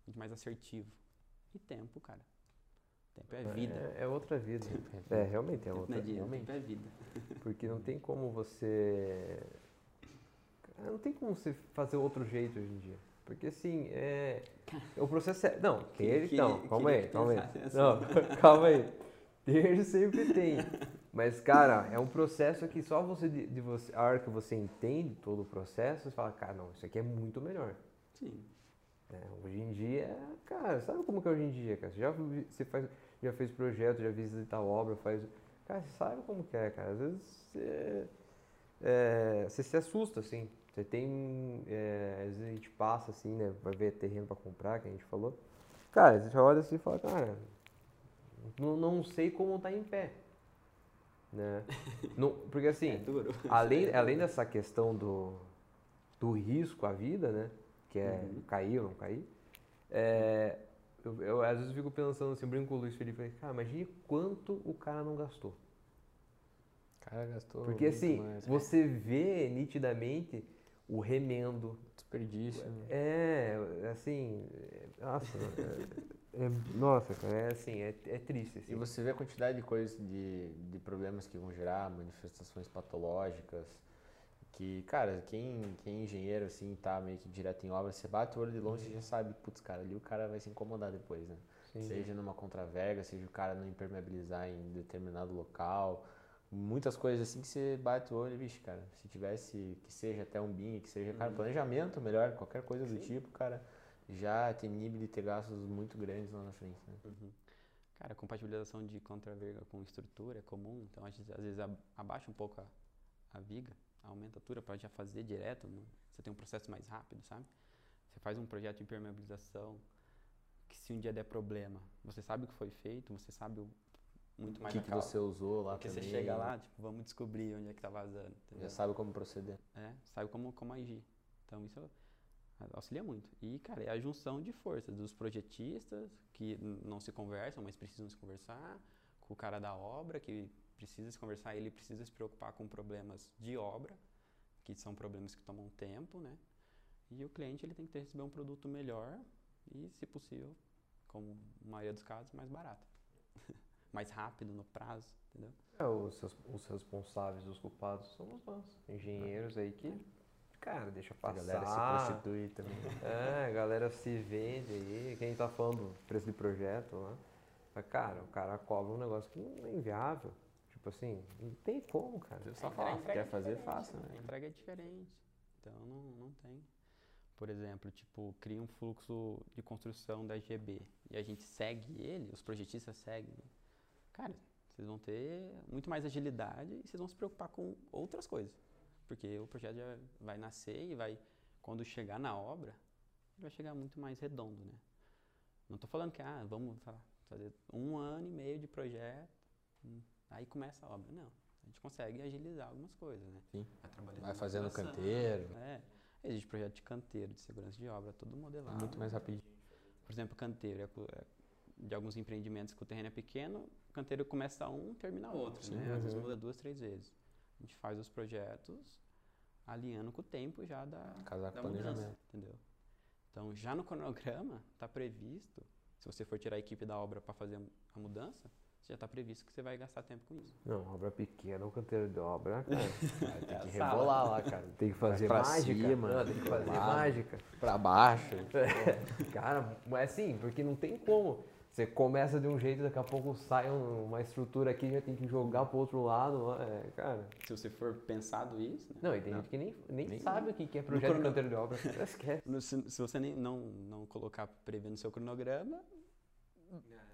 B: muito mais assertivo. E tempo, cara. Tempo é vida.
A: É, é outra vida. É, é, realmente é outra.
B: vida. realmente. Tempo é vida.
A: Porque não tem como você. Não tem como você fazer outro jeito hoje em dia. Porque assim, é. O processo é. Não, tem ele. Não, calma aí, calma aí. Não, calma aí. Ter sempre tem. Mas, cara, é um processo que só você, de, de, você, a hora que você entende todo o processo, você fala, cara, não, isso aqui é muito melhor.
B: Sim.
A: É, hoje em dia, cara, sabe como que é hoje em dia, cara? Você já, você faz, já fez projeto, já visita obra, faz. Cara, você sabe como que é, cara. Às vezes você, é, você se assusta, assim. Você tem. É, às vezes a gente passa assim, né? Vai ver terreno pra comprar, que a gente falou. Cara, você já olha assim e fala, cara, não, não sei como tá em pé. Né? Não, porque assim, é além, além dessa questão do, do risco à vida, né? Que é uhum. cair ou não cair, é, eu, eu, às vezes fico pensando assim, brinco com o Luiz Felipe, cara, imagine quanto o cara não gastou.
C: O cara gastou.
A: Porque assim, mais, você vê nitidamente o remendo.
C: Desperdício.
A: É, assim, nossa, é, é, nossa, cara, é assim, é, é triste. Assim.
C: E você vê a quantidade de coisas, de, de problemas que vão gerar, manifestações patológicas, que, cara, quem, quem é engenheiro, assim, tá meio que direto em obra, você bate o olho de longe e já sabe, putz, cara, ali o cara vai se incomodar depois, né? Sim. Seja numa contravega, seja o cara não impermeabilizar em determinado local, muitas coisas assim que você bate o olho e, vixe, cara, se tivesse, que seja até um BIM, que seja, cara, uhum. planejamento melhor, qualquer coisa do tipo, cara, já tem nível de ter gastos muito grandes lá na frente, né?
B: Uhum. Cara, compatibilização de contraverga com estrutura é comum, então às vezes abaixa um pouco a, a viga, aumenta a altura para já fazer direto, não, você tem um processo mais rápido, sabe? Você faz um projeto de impermeabilização, que se um dia der problema, você sabe o que foi feito, você sabe o muito mais
C: que, que você usou lá
B: Porque
C: também.
B: você chega lá, tipo, vamos descobrir onde é que tá vazando. Entendeu?
C: Já sabe como proceder.
B: É, sabe como, como agir. Então isso auxilia muito. E, cara, é a junção de forças dos projetistas, que não se conversam, mas precisam se conversar, com o cara da obra, que precisa se conversar, ele precisa se preocupar com problemas de obra, que são problemas que tomam tempo, né? E o cliente ele tem que receber um produto melhor e, se possível, como maioria dos casos, mais barato. Mais rápido no prazo, entendeu?
A: É, os, os responsáveis, os culpados somos nós, engenheiros aí que, cara, deixa passar.
C: A galera se prostitui também.
A: É, a galera se vende aí, quem tá falando preço de projeto lá. Mas, cara, o cara cobra um negócio que não é inviável. Tipo assim, não tem como, cara.
C: Você só fala, quer fazer, faça. Né?
B: A entrega é diferente, então não, não tem. por exemplo, tipo, cria um fluxo de construção da GB e a gente segue ele, os projetistas seguem, cara, vocês vão ter muito mais agilidade e vocês vão se preocupar com outras coisas. Porque o projeto já vai nascer e vai, quando chegar na obra, ele vai chegar muito mais redondo, né? Não estou falando que, ah, vamos fazer um ano e meio de projeto, hum, aí começa a obra. Não, a gente consegue agilizar algumas coisas, né?
C: Sim.
B: Vai,
C: vai fazendo canteiro.
B: É, existe projeto de canteiro, de segurança de obra, tudo modelado.
C: Muito mais rapidinho.
B: Por exemplo, canteiro, é, é de alguns empreendimentos que o terreno é pequeno, o canteiro começa um, termina outro, Sim, né? Às vezes muda duas, três vezes. A gente faz os projetos alinhando com o tempo já da,
C: Casar
B: da
C: mudança,
B: entendeu? Então, já no cronograma está previsto, se você for tirar a equipe da obra para fazer a mudança, já está previsto que você vai gastar tempo com isso.
A: Não, obra pequena, o canteiro de obra, cara.
C: tem que rebolar lá, cara.
A: Tem que fazer
C: pra
A: mágica.
C: Cima,
A: não, tem que fazer mágica.
C: Pra baixo.
A: É, cara, é assim, porque não tem como. Você começa de um jeito, daqui a pouco sai uma estrutura aqui, já tem que jogar pro outro lado. É, cara.
B: Se você for pensado isso. Né?
A: Não, e tem
B: não.
A: gente que nem, nem, nem sabe o que é projeto de canteiro de obra. Esquece.
B: Se, se você nem, não, não colocar prever no seu cronograma,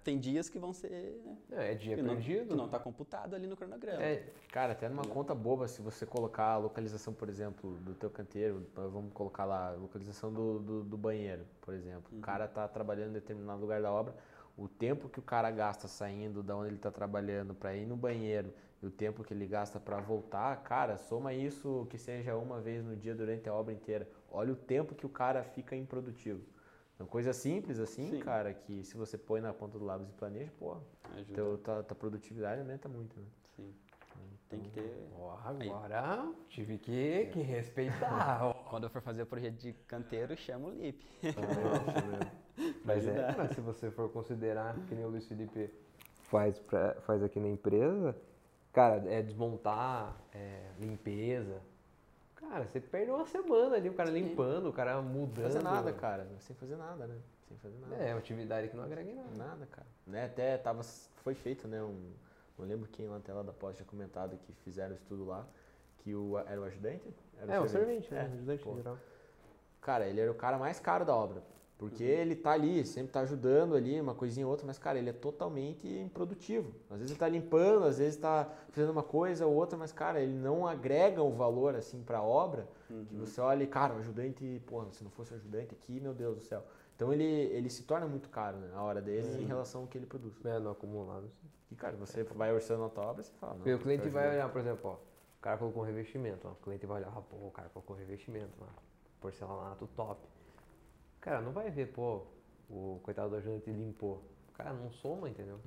B: tem dias que vão ser.
A: Né? É, dia
B: que
A: perdido.
B: Não, que não está computado ali no cronograma.
C: É, cara, até numa conta boba, se você colocar a localização, por exemplo, do teu canteiro, vamos colocar lá a localização do, do, do banheiro, por exemplo. Uhum. O cara está trabalhando em determinado lugar da obra, o tempo que o cara gasta saindo da onde ele está trabalhando para ir no banheiro e o tempo que ele gasta para voltar, cara, soma isso que seja uma vez no dia durante a obra inteira. Olha o tempo que o cara fica improdutivo. Então, coisa simples assim, Sim. cara, que se você põe na ponta do lápis e planeja, pô, teu, tua, tua produtividade aumenta muito, né?
B: Sim. Tem que ter.
A: Oh, agora Aí. tive que, que respeitar.
B: Quando eu for fazer o projeto de canteiro, chama o LIP.
A: Mas é, mas se você for considerar que nem o Luiz Felipe faz, pra, faz aqui na empresa, cara, é desmontar, é, limpeza. Cara, você perde uma semana ali, o cara limpando, o cara mudando. Sem
C: fazer nada, cara. Sem fazer nada, né? Sem fazer nada.
A: É, uma atividade que não agrega nada.
C: Nada, cara. Né? Até tava, foi feito, né, um não lembro quem lá na tela da pós tinha comentado que fizeram o estudo lá, que o, era o ajudante? Era
A: é, o servente, né? É, ajudante pô. geral.
C: Cara, ele era o cara mais caro da obra. Porque uhum. ele tá ali, sempre tá ajudando ali, uma coisinha ou outra, mas, cara, ele é totalmente improdutivo. Às vezes ele tá limpando, às vezes tá fazendo uma coisa ou outra, mas, cara, ele não agrega o valor, assim, pra obra, uhum. que você olha e, cara, o ajudante, porra, se não fosse o ajudante aqui, meu Deus do céu. Então ele, ele se torna muito caro, né, a hora dele uhum. em relação ao que ele produz.
A: É, no acumulado, sim.
C: E, cara, você vai orçando a tua obra, você fala.
A: Porque o cliente vai olhar, por exemplo, ó, o cara colocou um revestimento, ó, o cliente vai olhar, ah, pô, o cara colocou um revestimento lá, porcelanato top. Cara, não vai ver, pô, o coitado do ajudante limpou. Cara, não soma, entendeu?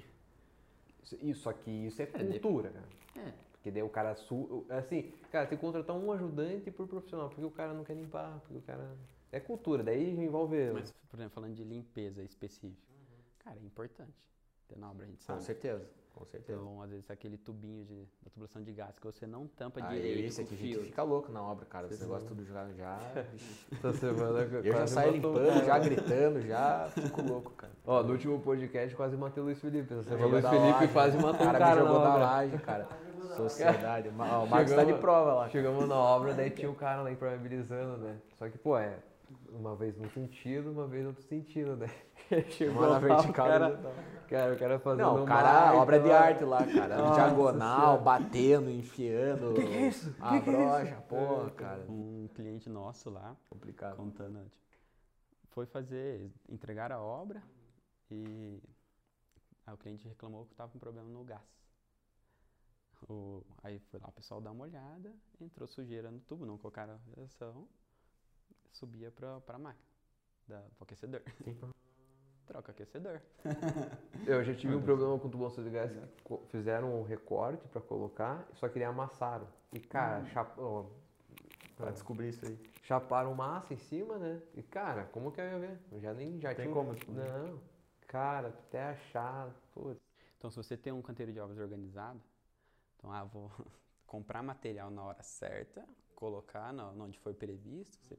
A: Isso aqui, isso é, é cultura, cara. É. Porque daí o cara, su... assim, cara, tem que contratar um ajudante por profissional, porque o cara não quer limpar, porque o cara... É cultura, daí envolve...
B: Mas, por exemplo, falando de limpeza específica, uhum. cara, é importante ter na obra, a gente sabe.
C: Com certeza. Com certeza.
B: Então, às vezes, aquele tubinho de, da tubulação de gás que você não tampa
C: ah,
B: direito.
C: Isso aqui, a gente fica louco na obra, cara. Esse negócio tudo já. já
A: Essa semana
C: eu já saio limpando, já gritando, já fico louco, cara.
A: Ó, no último podcast quase matei o Luiz Felipe. Essa semana o Luiz Felipe laje, quase matou o cara,
C: cara
A: jogou
C: na, laje, cara. Sociedade. o Marcos tá de prova lá.
A: Chegamos na obra, daí tinha o cara lá impermeabilizando, né? Só que, pô, é uma vez num sentido, uma vez no outro sentido, né?
C: Chegou uma na vertical.
A: Cara, cara, o cara fazendo
C: Não, o cara, obra de arte lá, cara. Nossa, diagonal, batendo, enfiando.
A: O que, que, é isso?
C: A
A: que
C: brocha,
A: que é
C: porra, cara.
B: Um cliente nosso lá,
C: complicado.
B: contando, tipo, foi fazer, entregar a obra e aí o cliente reclamou que estava com problema no gás. O, aí foi lá o pessoal dar uma olhada, entrou sujeira no tubo, não colocaram a vedação, subia para a máquina, da, pro aquecedor. Sim. Troca aquecedor.
A: Eu já tive um problema com tubação de gás que fizeram um recorte para colocar, só que amassaram. E cara, hum. chapou.
C: Pra descobrir isso aí.
A: Chaparam massa em cima, né? E cara, como que eu ia ver? Eu já nem já
C: tem
A: tinha.
C: como descobrir.
A: Não. Cara, até achar. Putz.
B: Então se você tem um canteiro de obras organizado, então ah, vou comprar material na hora certa, colocar onde foi previsto, você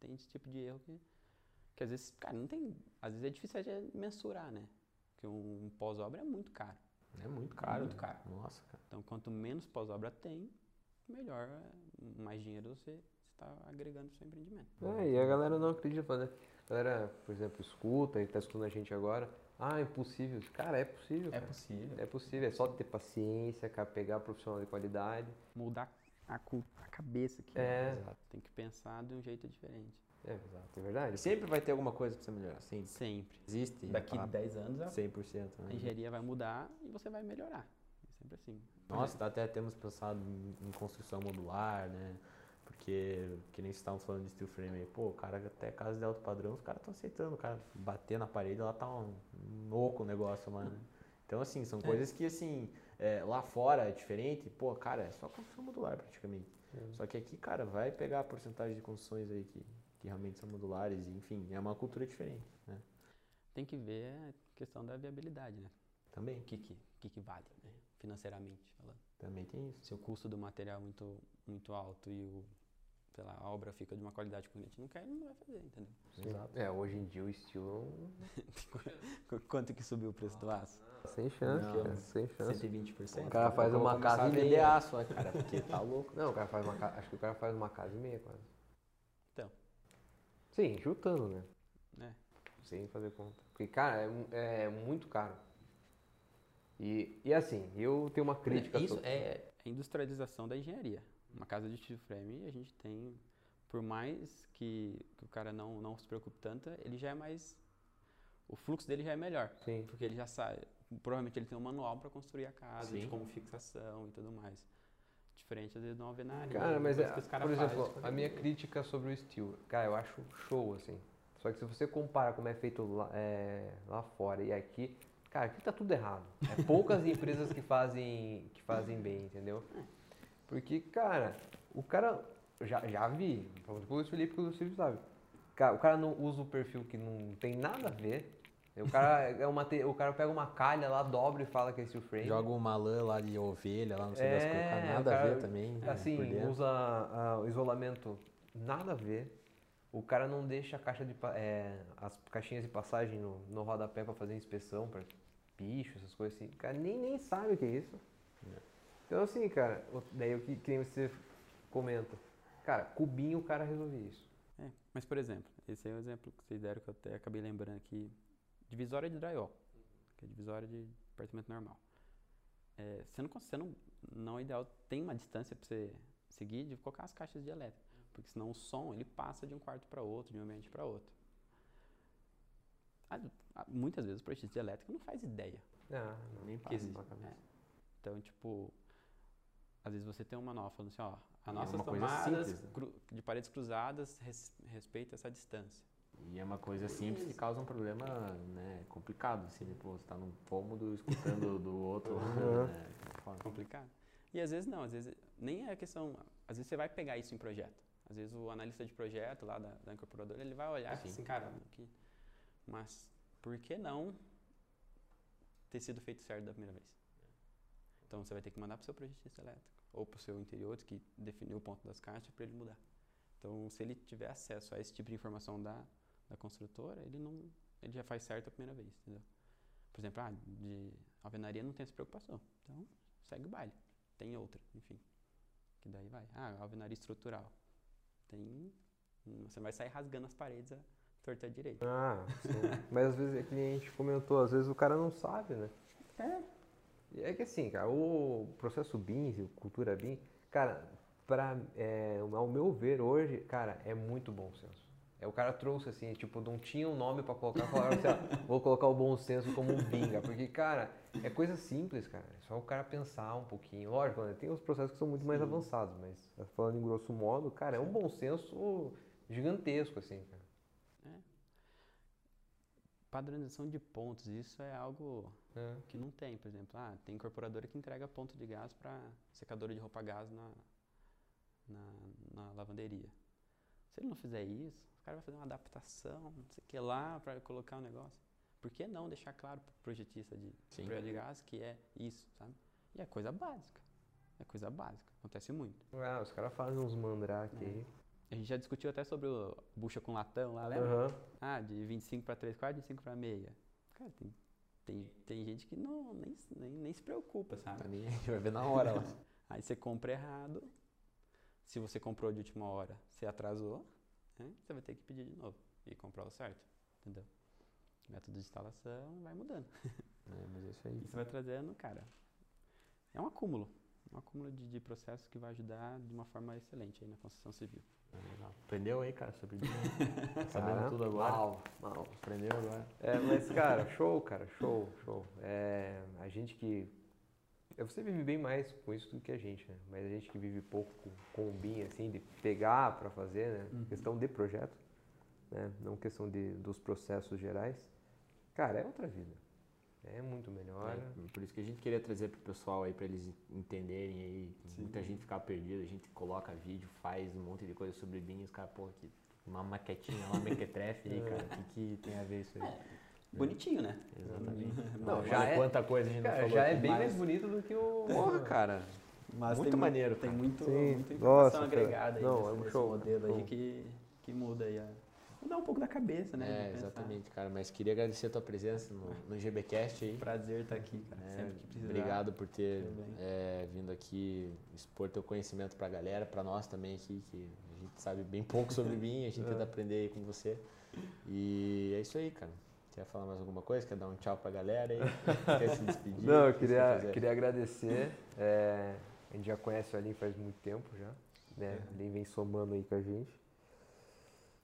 B: tem esse tipo de erro que que às vezes, cara, não tem. Às vezes é difícil de mensurar, né? Porque um pós-obra é muito caro.
C: É muito caro.
B: É muito né? caro.
C: Nossa, cara.
B: Então, quanto menos pós-obra tem, melhor, mais dinheiro você tá agregando pro seu empreendimento.
A: É, e a galera não acredita, né? A galera, por exemplo, escuta e tá escutando a gente agora. Ah, é impossível. Cara, é possível.
C: É
A: cara.
C: possível.
A: É possível, é só ter paciência, cara, pegar profissional de qualidade.
B: Mudar a, a cabeça aqui.
A: É.
B: Exato. Tem que pensar de um jeito diferente.
A: É, exato, é verdade.
C: Sempre vai ter alguma coisa pra você melhorar. Sempre.
B: Sempre.
C: Existe.
B: Daqui
C: a
B: 10 anos a
C: 100%.
B: a
C: Né?
B: engenharia vai mudar e você vai melhorar. É sempre assim.
C: Nossa, tá até temos pensado em, em construção modular, né? Porque, que nem vocês estavam falando de steel frame aí, pô, o cara até casa de alto padrão, os caras estão aceitando, o cara bater na parede, lá tá um, um oco o negócio lá, né? Então, assim, são coisas que, assim, é, lá fora é diferente, pô, cara, é só construção modular praticamente. Só que aqui, cara, vai pegar a porcentagem de construções aí que, que realmente são modulares, e, enfim, é uma cultura diferente, né?
B: Tem que ver a questão da viabilidade, né?
C: Também,
B: O que, que, que, que vale, né? financeiramente falando.
C: também tem isso.
B: Se o custo do material é muito, muito alto e o, sei lá, a obra fica de uma qualidade que o cliente não quer, ele não vai fazer, entendeu?
C: Exato.
A: É, hoje em dia o estilo
B: Qu- Quanto que subiu o preço do aço?
A: sem chance,
C: Não.
A: cara, sem chance.
B: 120%?
A: O cara faz uma casa e
C: vender
A: meia.
C: aço, né, cara? Porque tá louco.
A: Não, o cara faz uma casa, acho que o cara faz uma casa e meia quase.
B: Então.
A: Sim, chutando, né?
B: É.
A: Sem fazer conta. Porque, cara, é, é muito caro. E, e assim, eu tenho uma crítica
B: Isso
A: sobre-
B: é a industrialização da engenharia. Uma casa de steel frame, a gente tem, por mais que, que o cara não, não se preocupe tanto, ele já é mais. O fluxo dele já é melhor.
A: Sim.
B: Porque ele já sabe. Provavelmente ele tem um manual para construir a casa, de
C: Sim.
B: como fixação e tudo mais. Diferente às vezes de uma alvenaria.
A: Cara, mas é,
B: que os cara
A: por exemplo,
B: tipo,
A: a minha crítica sobre o steel, cara, eu acho show, assim. Só que se você compara como é feito lá, é, lá fora e aqui, cara, aqui tá tudo errado. É poucas empresas que fazem, que fazem bem, entendeu? Porque, cara, o cara, já, já vi, o Felipe, que o Felipe sabe. Cara, o cara não usa o perfil que não tem nada a ver. O cara, é uma, te- o cara pega uma calha lá, dobra e fala que é steel frame.
C: Joga uma lã lá de ovelha, lá não sei das
A: É,
C: coisas, cara,
A: o
C: nada a
A: cara,
C: ver também. né,
A: Assim,
C: dentro.
A: usa ah, o isolamento nada a ver. O cara não deixa a caixa de, é, as caixinhas de passagem no, no rodapé pra fazer inspeção pra bicho, essas coisas assim. O cara nem, nem sabe o que é isso. Então assim, cara, daí o que, que você comenta. Cara, cubinho o cara resolvia isso.
B: É, mas por exemplo, esse é o exemplo que vocês deram que eu até acabei lembrando aqui. Divisória de drywall, que é divisória de apartamento normal. É, você não consegue, não, não é ideal, tem uma distância para você seguir de colocar as caixas de elétrica, porque senão o som ele passa de um quarto para outro, de um ambiente para outro. Muitas vezes o projetista de elétrica não faz ideia
A: Ah, não,
C: Nem passa
B: existe.
A: pra cabeça.
B: É. Então, tipo, às vezes você tem uma manual falando assim, ó, as
C: é
B: nossas
C: coisa
B: tomadas
C: simples, né?
B: cru- de paredes cruzadas res, respeita essa distância.
C: E é uma coisa simples que causa um problema né, complicado, assim, né? Pô, você tá num cômodo escutando do outro. Né? Foda.
B: complicado. E às vezes não, às vezes nem é questão. Às vezes você vai pegar isso em projeto. Às vezes o analista de projeto lá da, da incorporadora ele vai olhar
C: Sim.
B: falar assim, cara, aqui. Mas por que não ter sido feito certo da primeira vez? Então você vai ter que mandar para o seu projetista elétrico ou para o seu interior que definiu o ponto das caixas para ele mudar. Então se ele tiver acesso a esse tipo de informação da, da construtora, ele não ele já faz certo a primeira vez, entendeu? Por exemplo, ah, de alvenaria não tem essa preocupação. Então segue o baile. Tem outra, enfim. Que daí vai. Ah, alvenaria estrutural. Tem. Você vai sair rasgando as paredes a torta direita.
A: Ah, sim. Mas às vezes é que a gente comentou, às vezes o cara não sabe, né?
B: É.
A: É que assim, cara, o processo BIM, cultura BIM, cara, pra, é, ao meu ver hoje, cara, é muito bom senso. É, o cara trouxe assim, tipo, não tinha um nome pra colocar, falaram assim, ó, vou colocar o bom senso como um cara, porque, cara, é coisa simples, cara, é só o cara pensar um pouquinho. Lógico, né, tem os processos que são muito mais avançados, mas falando em grosso modo, cara, é um bom senso gigantesco, assim, cara.
B: Padronização de pontos, isso é algo
A: É.
B: que não tem, por exemplo. Ah, tem incorporadora que entrega ponto de gás para secadora de roupa a gás na, na, na lavanderia. Se ele não fizer isso, o cara vai fazer uma adaptação, não sei o que lá, para colocar o negócio. Por que não deixar claro para o projetista de
C: Sim.
B: projeto de gás que é isso, sabe? E é coisa básica. É coisa básica. Acontece muito.
A: Ah, os caras fazem uns mandrake aí.
B: A gente já discutiu até sobre o bucha com latão lá, lembra?
A: Aham.
B: Ah, de 25 para 3 quartos, de 5 para meia. Cara, tem, tem, tem gente que não, nem, nem, nem se preocupa, sabe?
C: Tá nem aí, vai ver na hora lá.
B: Aí você compra errado, Se você comprou de última hora, você atrasou, né? você vai ter que pedir de novo e comprar o certo, entendeu? Método de instalação vai mudando.
C: É, mas é isso aí.
B: Você vai trazendo, cara, é um acúmulo. Um acúmulo de, de processos que vai ajudar de uma forma excelente aí na construção civil.
C: É legal. Aprendeu aí, cara, sobre. Sabendo tudo agora.
A: Mal, mal.
C: Aprendeu agora.
A: É, mas, cara, show, cara, show, show. É, a gente que. é, Você vive bem mais com isso do que a gente, né? Mas a gente que vive pouco com, com o BIM, assim, de pegar para fazer, né?
B: Uhum.
A: Questão de projeto, né? Não questão de, dos processos gerais. Cara, é outra vida. É muito melhor.
C: É, por isso que a gente queria trazer pro pessoal aí, pra eles entenderem aí.
B: Sim.
C: Muita gente ficar perdida, a gente coloca vídeo, faz um monte de coisa sobre BIM, os caras, pô, aqui, uma maquetinha lá, mequetrefe aí, cara, o que, que tem a ver isso aí?
B: Bonitinho, né?
C: Exatamente.
A: Não,
C: Olha
A: já é-
C: quanta coisa a gente não
A: Cara,
C: falou
A: já é bem mais bonito do que o.
C: Porra, cara.
B: Mas
C: Muito
B: tem
C: maneiro,
B: Tem muito,
A: Sim.
B: muita informação
A: Nossa,
B: agregada aí
A: Não,
B: nesse,
A: é um
B: nesse
A: show,
B: modelo
A: show.
B: aí que, que muda aí a... Mudar um pouco da cabeça, né?
C: É, exatamente, cara. Mas queria agradecer a tua presença no, no GBcast aí.
B: Prazer estar aqui, cara.
C: né?
B: Sempre que precisar.
C: Obrigado por ter é, vindo aqui expor teu conhecimento pra galera, pra nós também aqui, que a gente sabe bem pouco sobre BIM, a gente
A: É.
C: tenta aprender aí com você. E é isso aí, cara. Quer falar mais alguma coisa? Quer dar um tchau pra galera aí? Quer se despedir?
A: Não, eu queria, queria agradecer. É, a gente já conhece o Alim faz muito tempo já. Né? O Alim vem somando aí com a gente.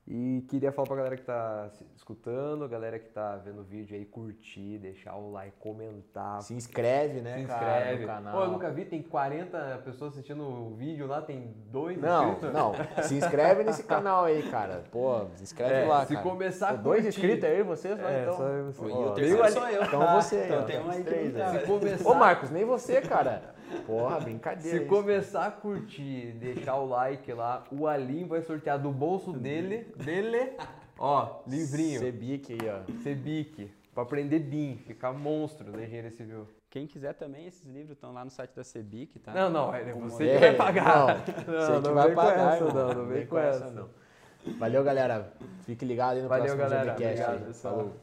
A: E queria falar pra galera que tá se- escutando, galera que tá vendo o vídeo aí, curtir, deixar o like, comentar.
C: Se inscreve, né,
A: se
C: cara,
A: inscreve.
C: no canal.
A: Pô, eu nunca vi, tem 40 pessoas assistindo o vídeo lá, tem dois
C: Não,
A: inscritos.
C: não. Se inscreve nesse canal aí, cara. Pô, se inscreve
A: É,
C: lá,
A: se
C: cara.
A: começar a
C: Pô, Dois inscritos aí, vocês
A: É,
C: então.
A: só você.
B: Pô, e o terceiro sou eu.
C: Então você,
B: Então tem um aí que
C: três aí.
A: Se começar,
C: Ô, Marcos, nem você, cara. Porra, brincadeira.
A: se
C: isso.
A: começar a curtir, deixar o like lá, o Alim vai sortear do bolso dele, dele, ó, livrinho.
C: Cebic aí, ó.
A: Cebic, pra aprender BIM, ficar monstro da engenharia civil.
B: Quem quiser também, esses livros estão lá no site da CEBIC, tá?
A: Não, não, é você
C: É,
A: que vai pagar.
C: Não, você
A: Não,
C: que
A: não
C: vai
A: vem com
C: pagar,
A: essa, não, não vem com essa.
C: não. Valeu, galera. Fique ligado aí no
A: Valeu,
C: próximo
A: galera. Obrigado, pessoal.
C: Falou.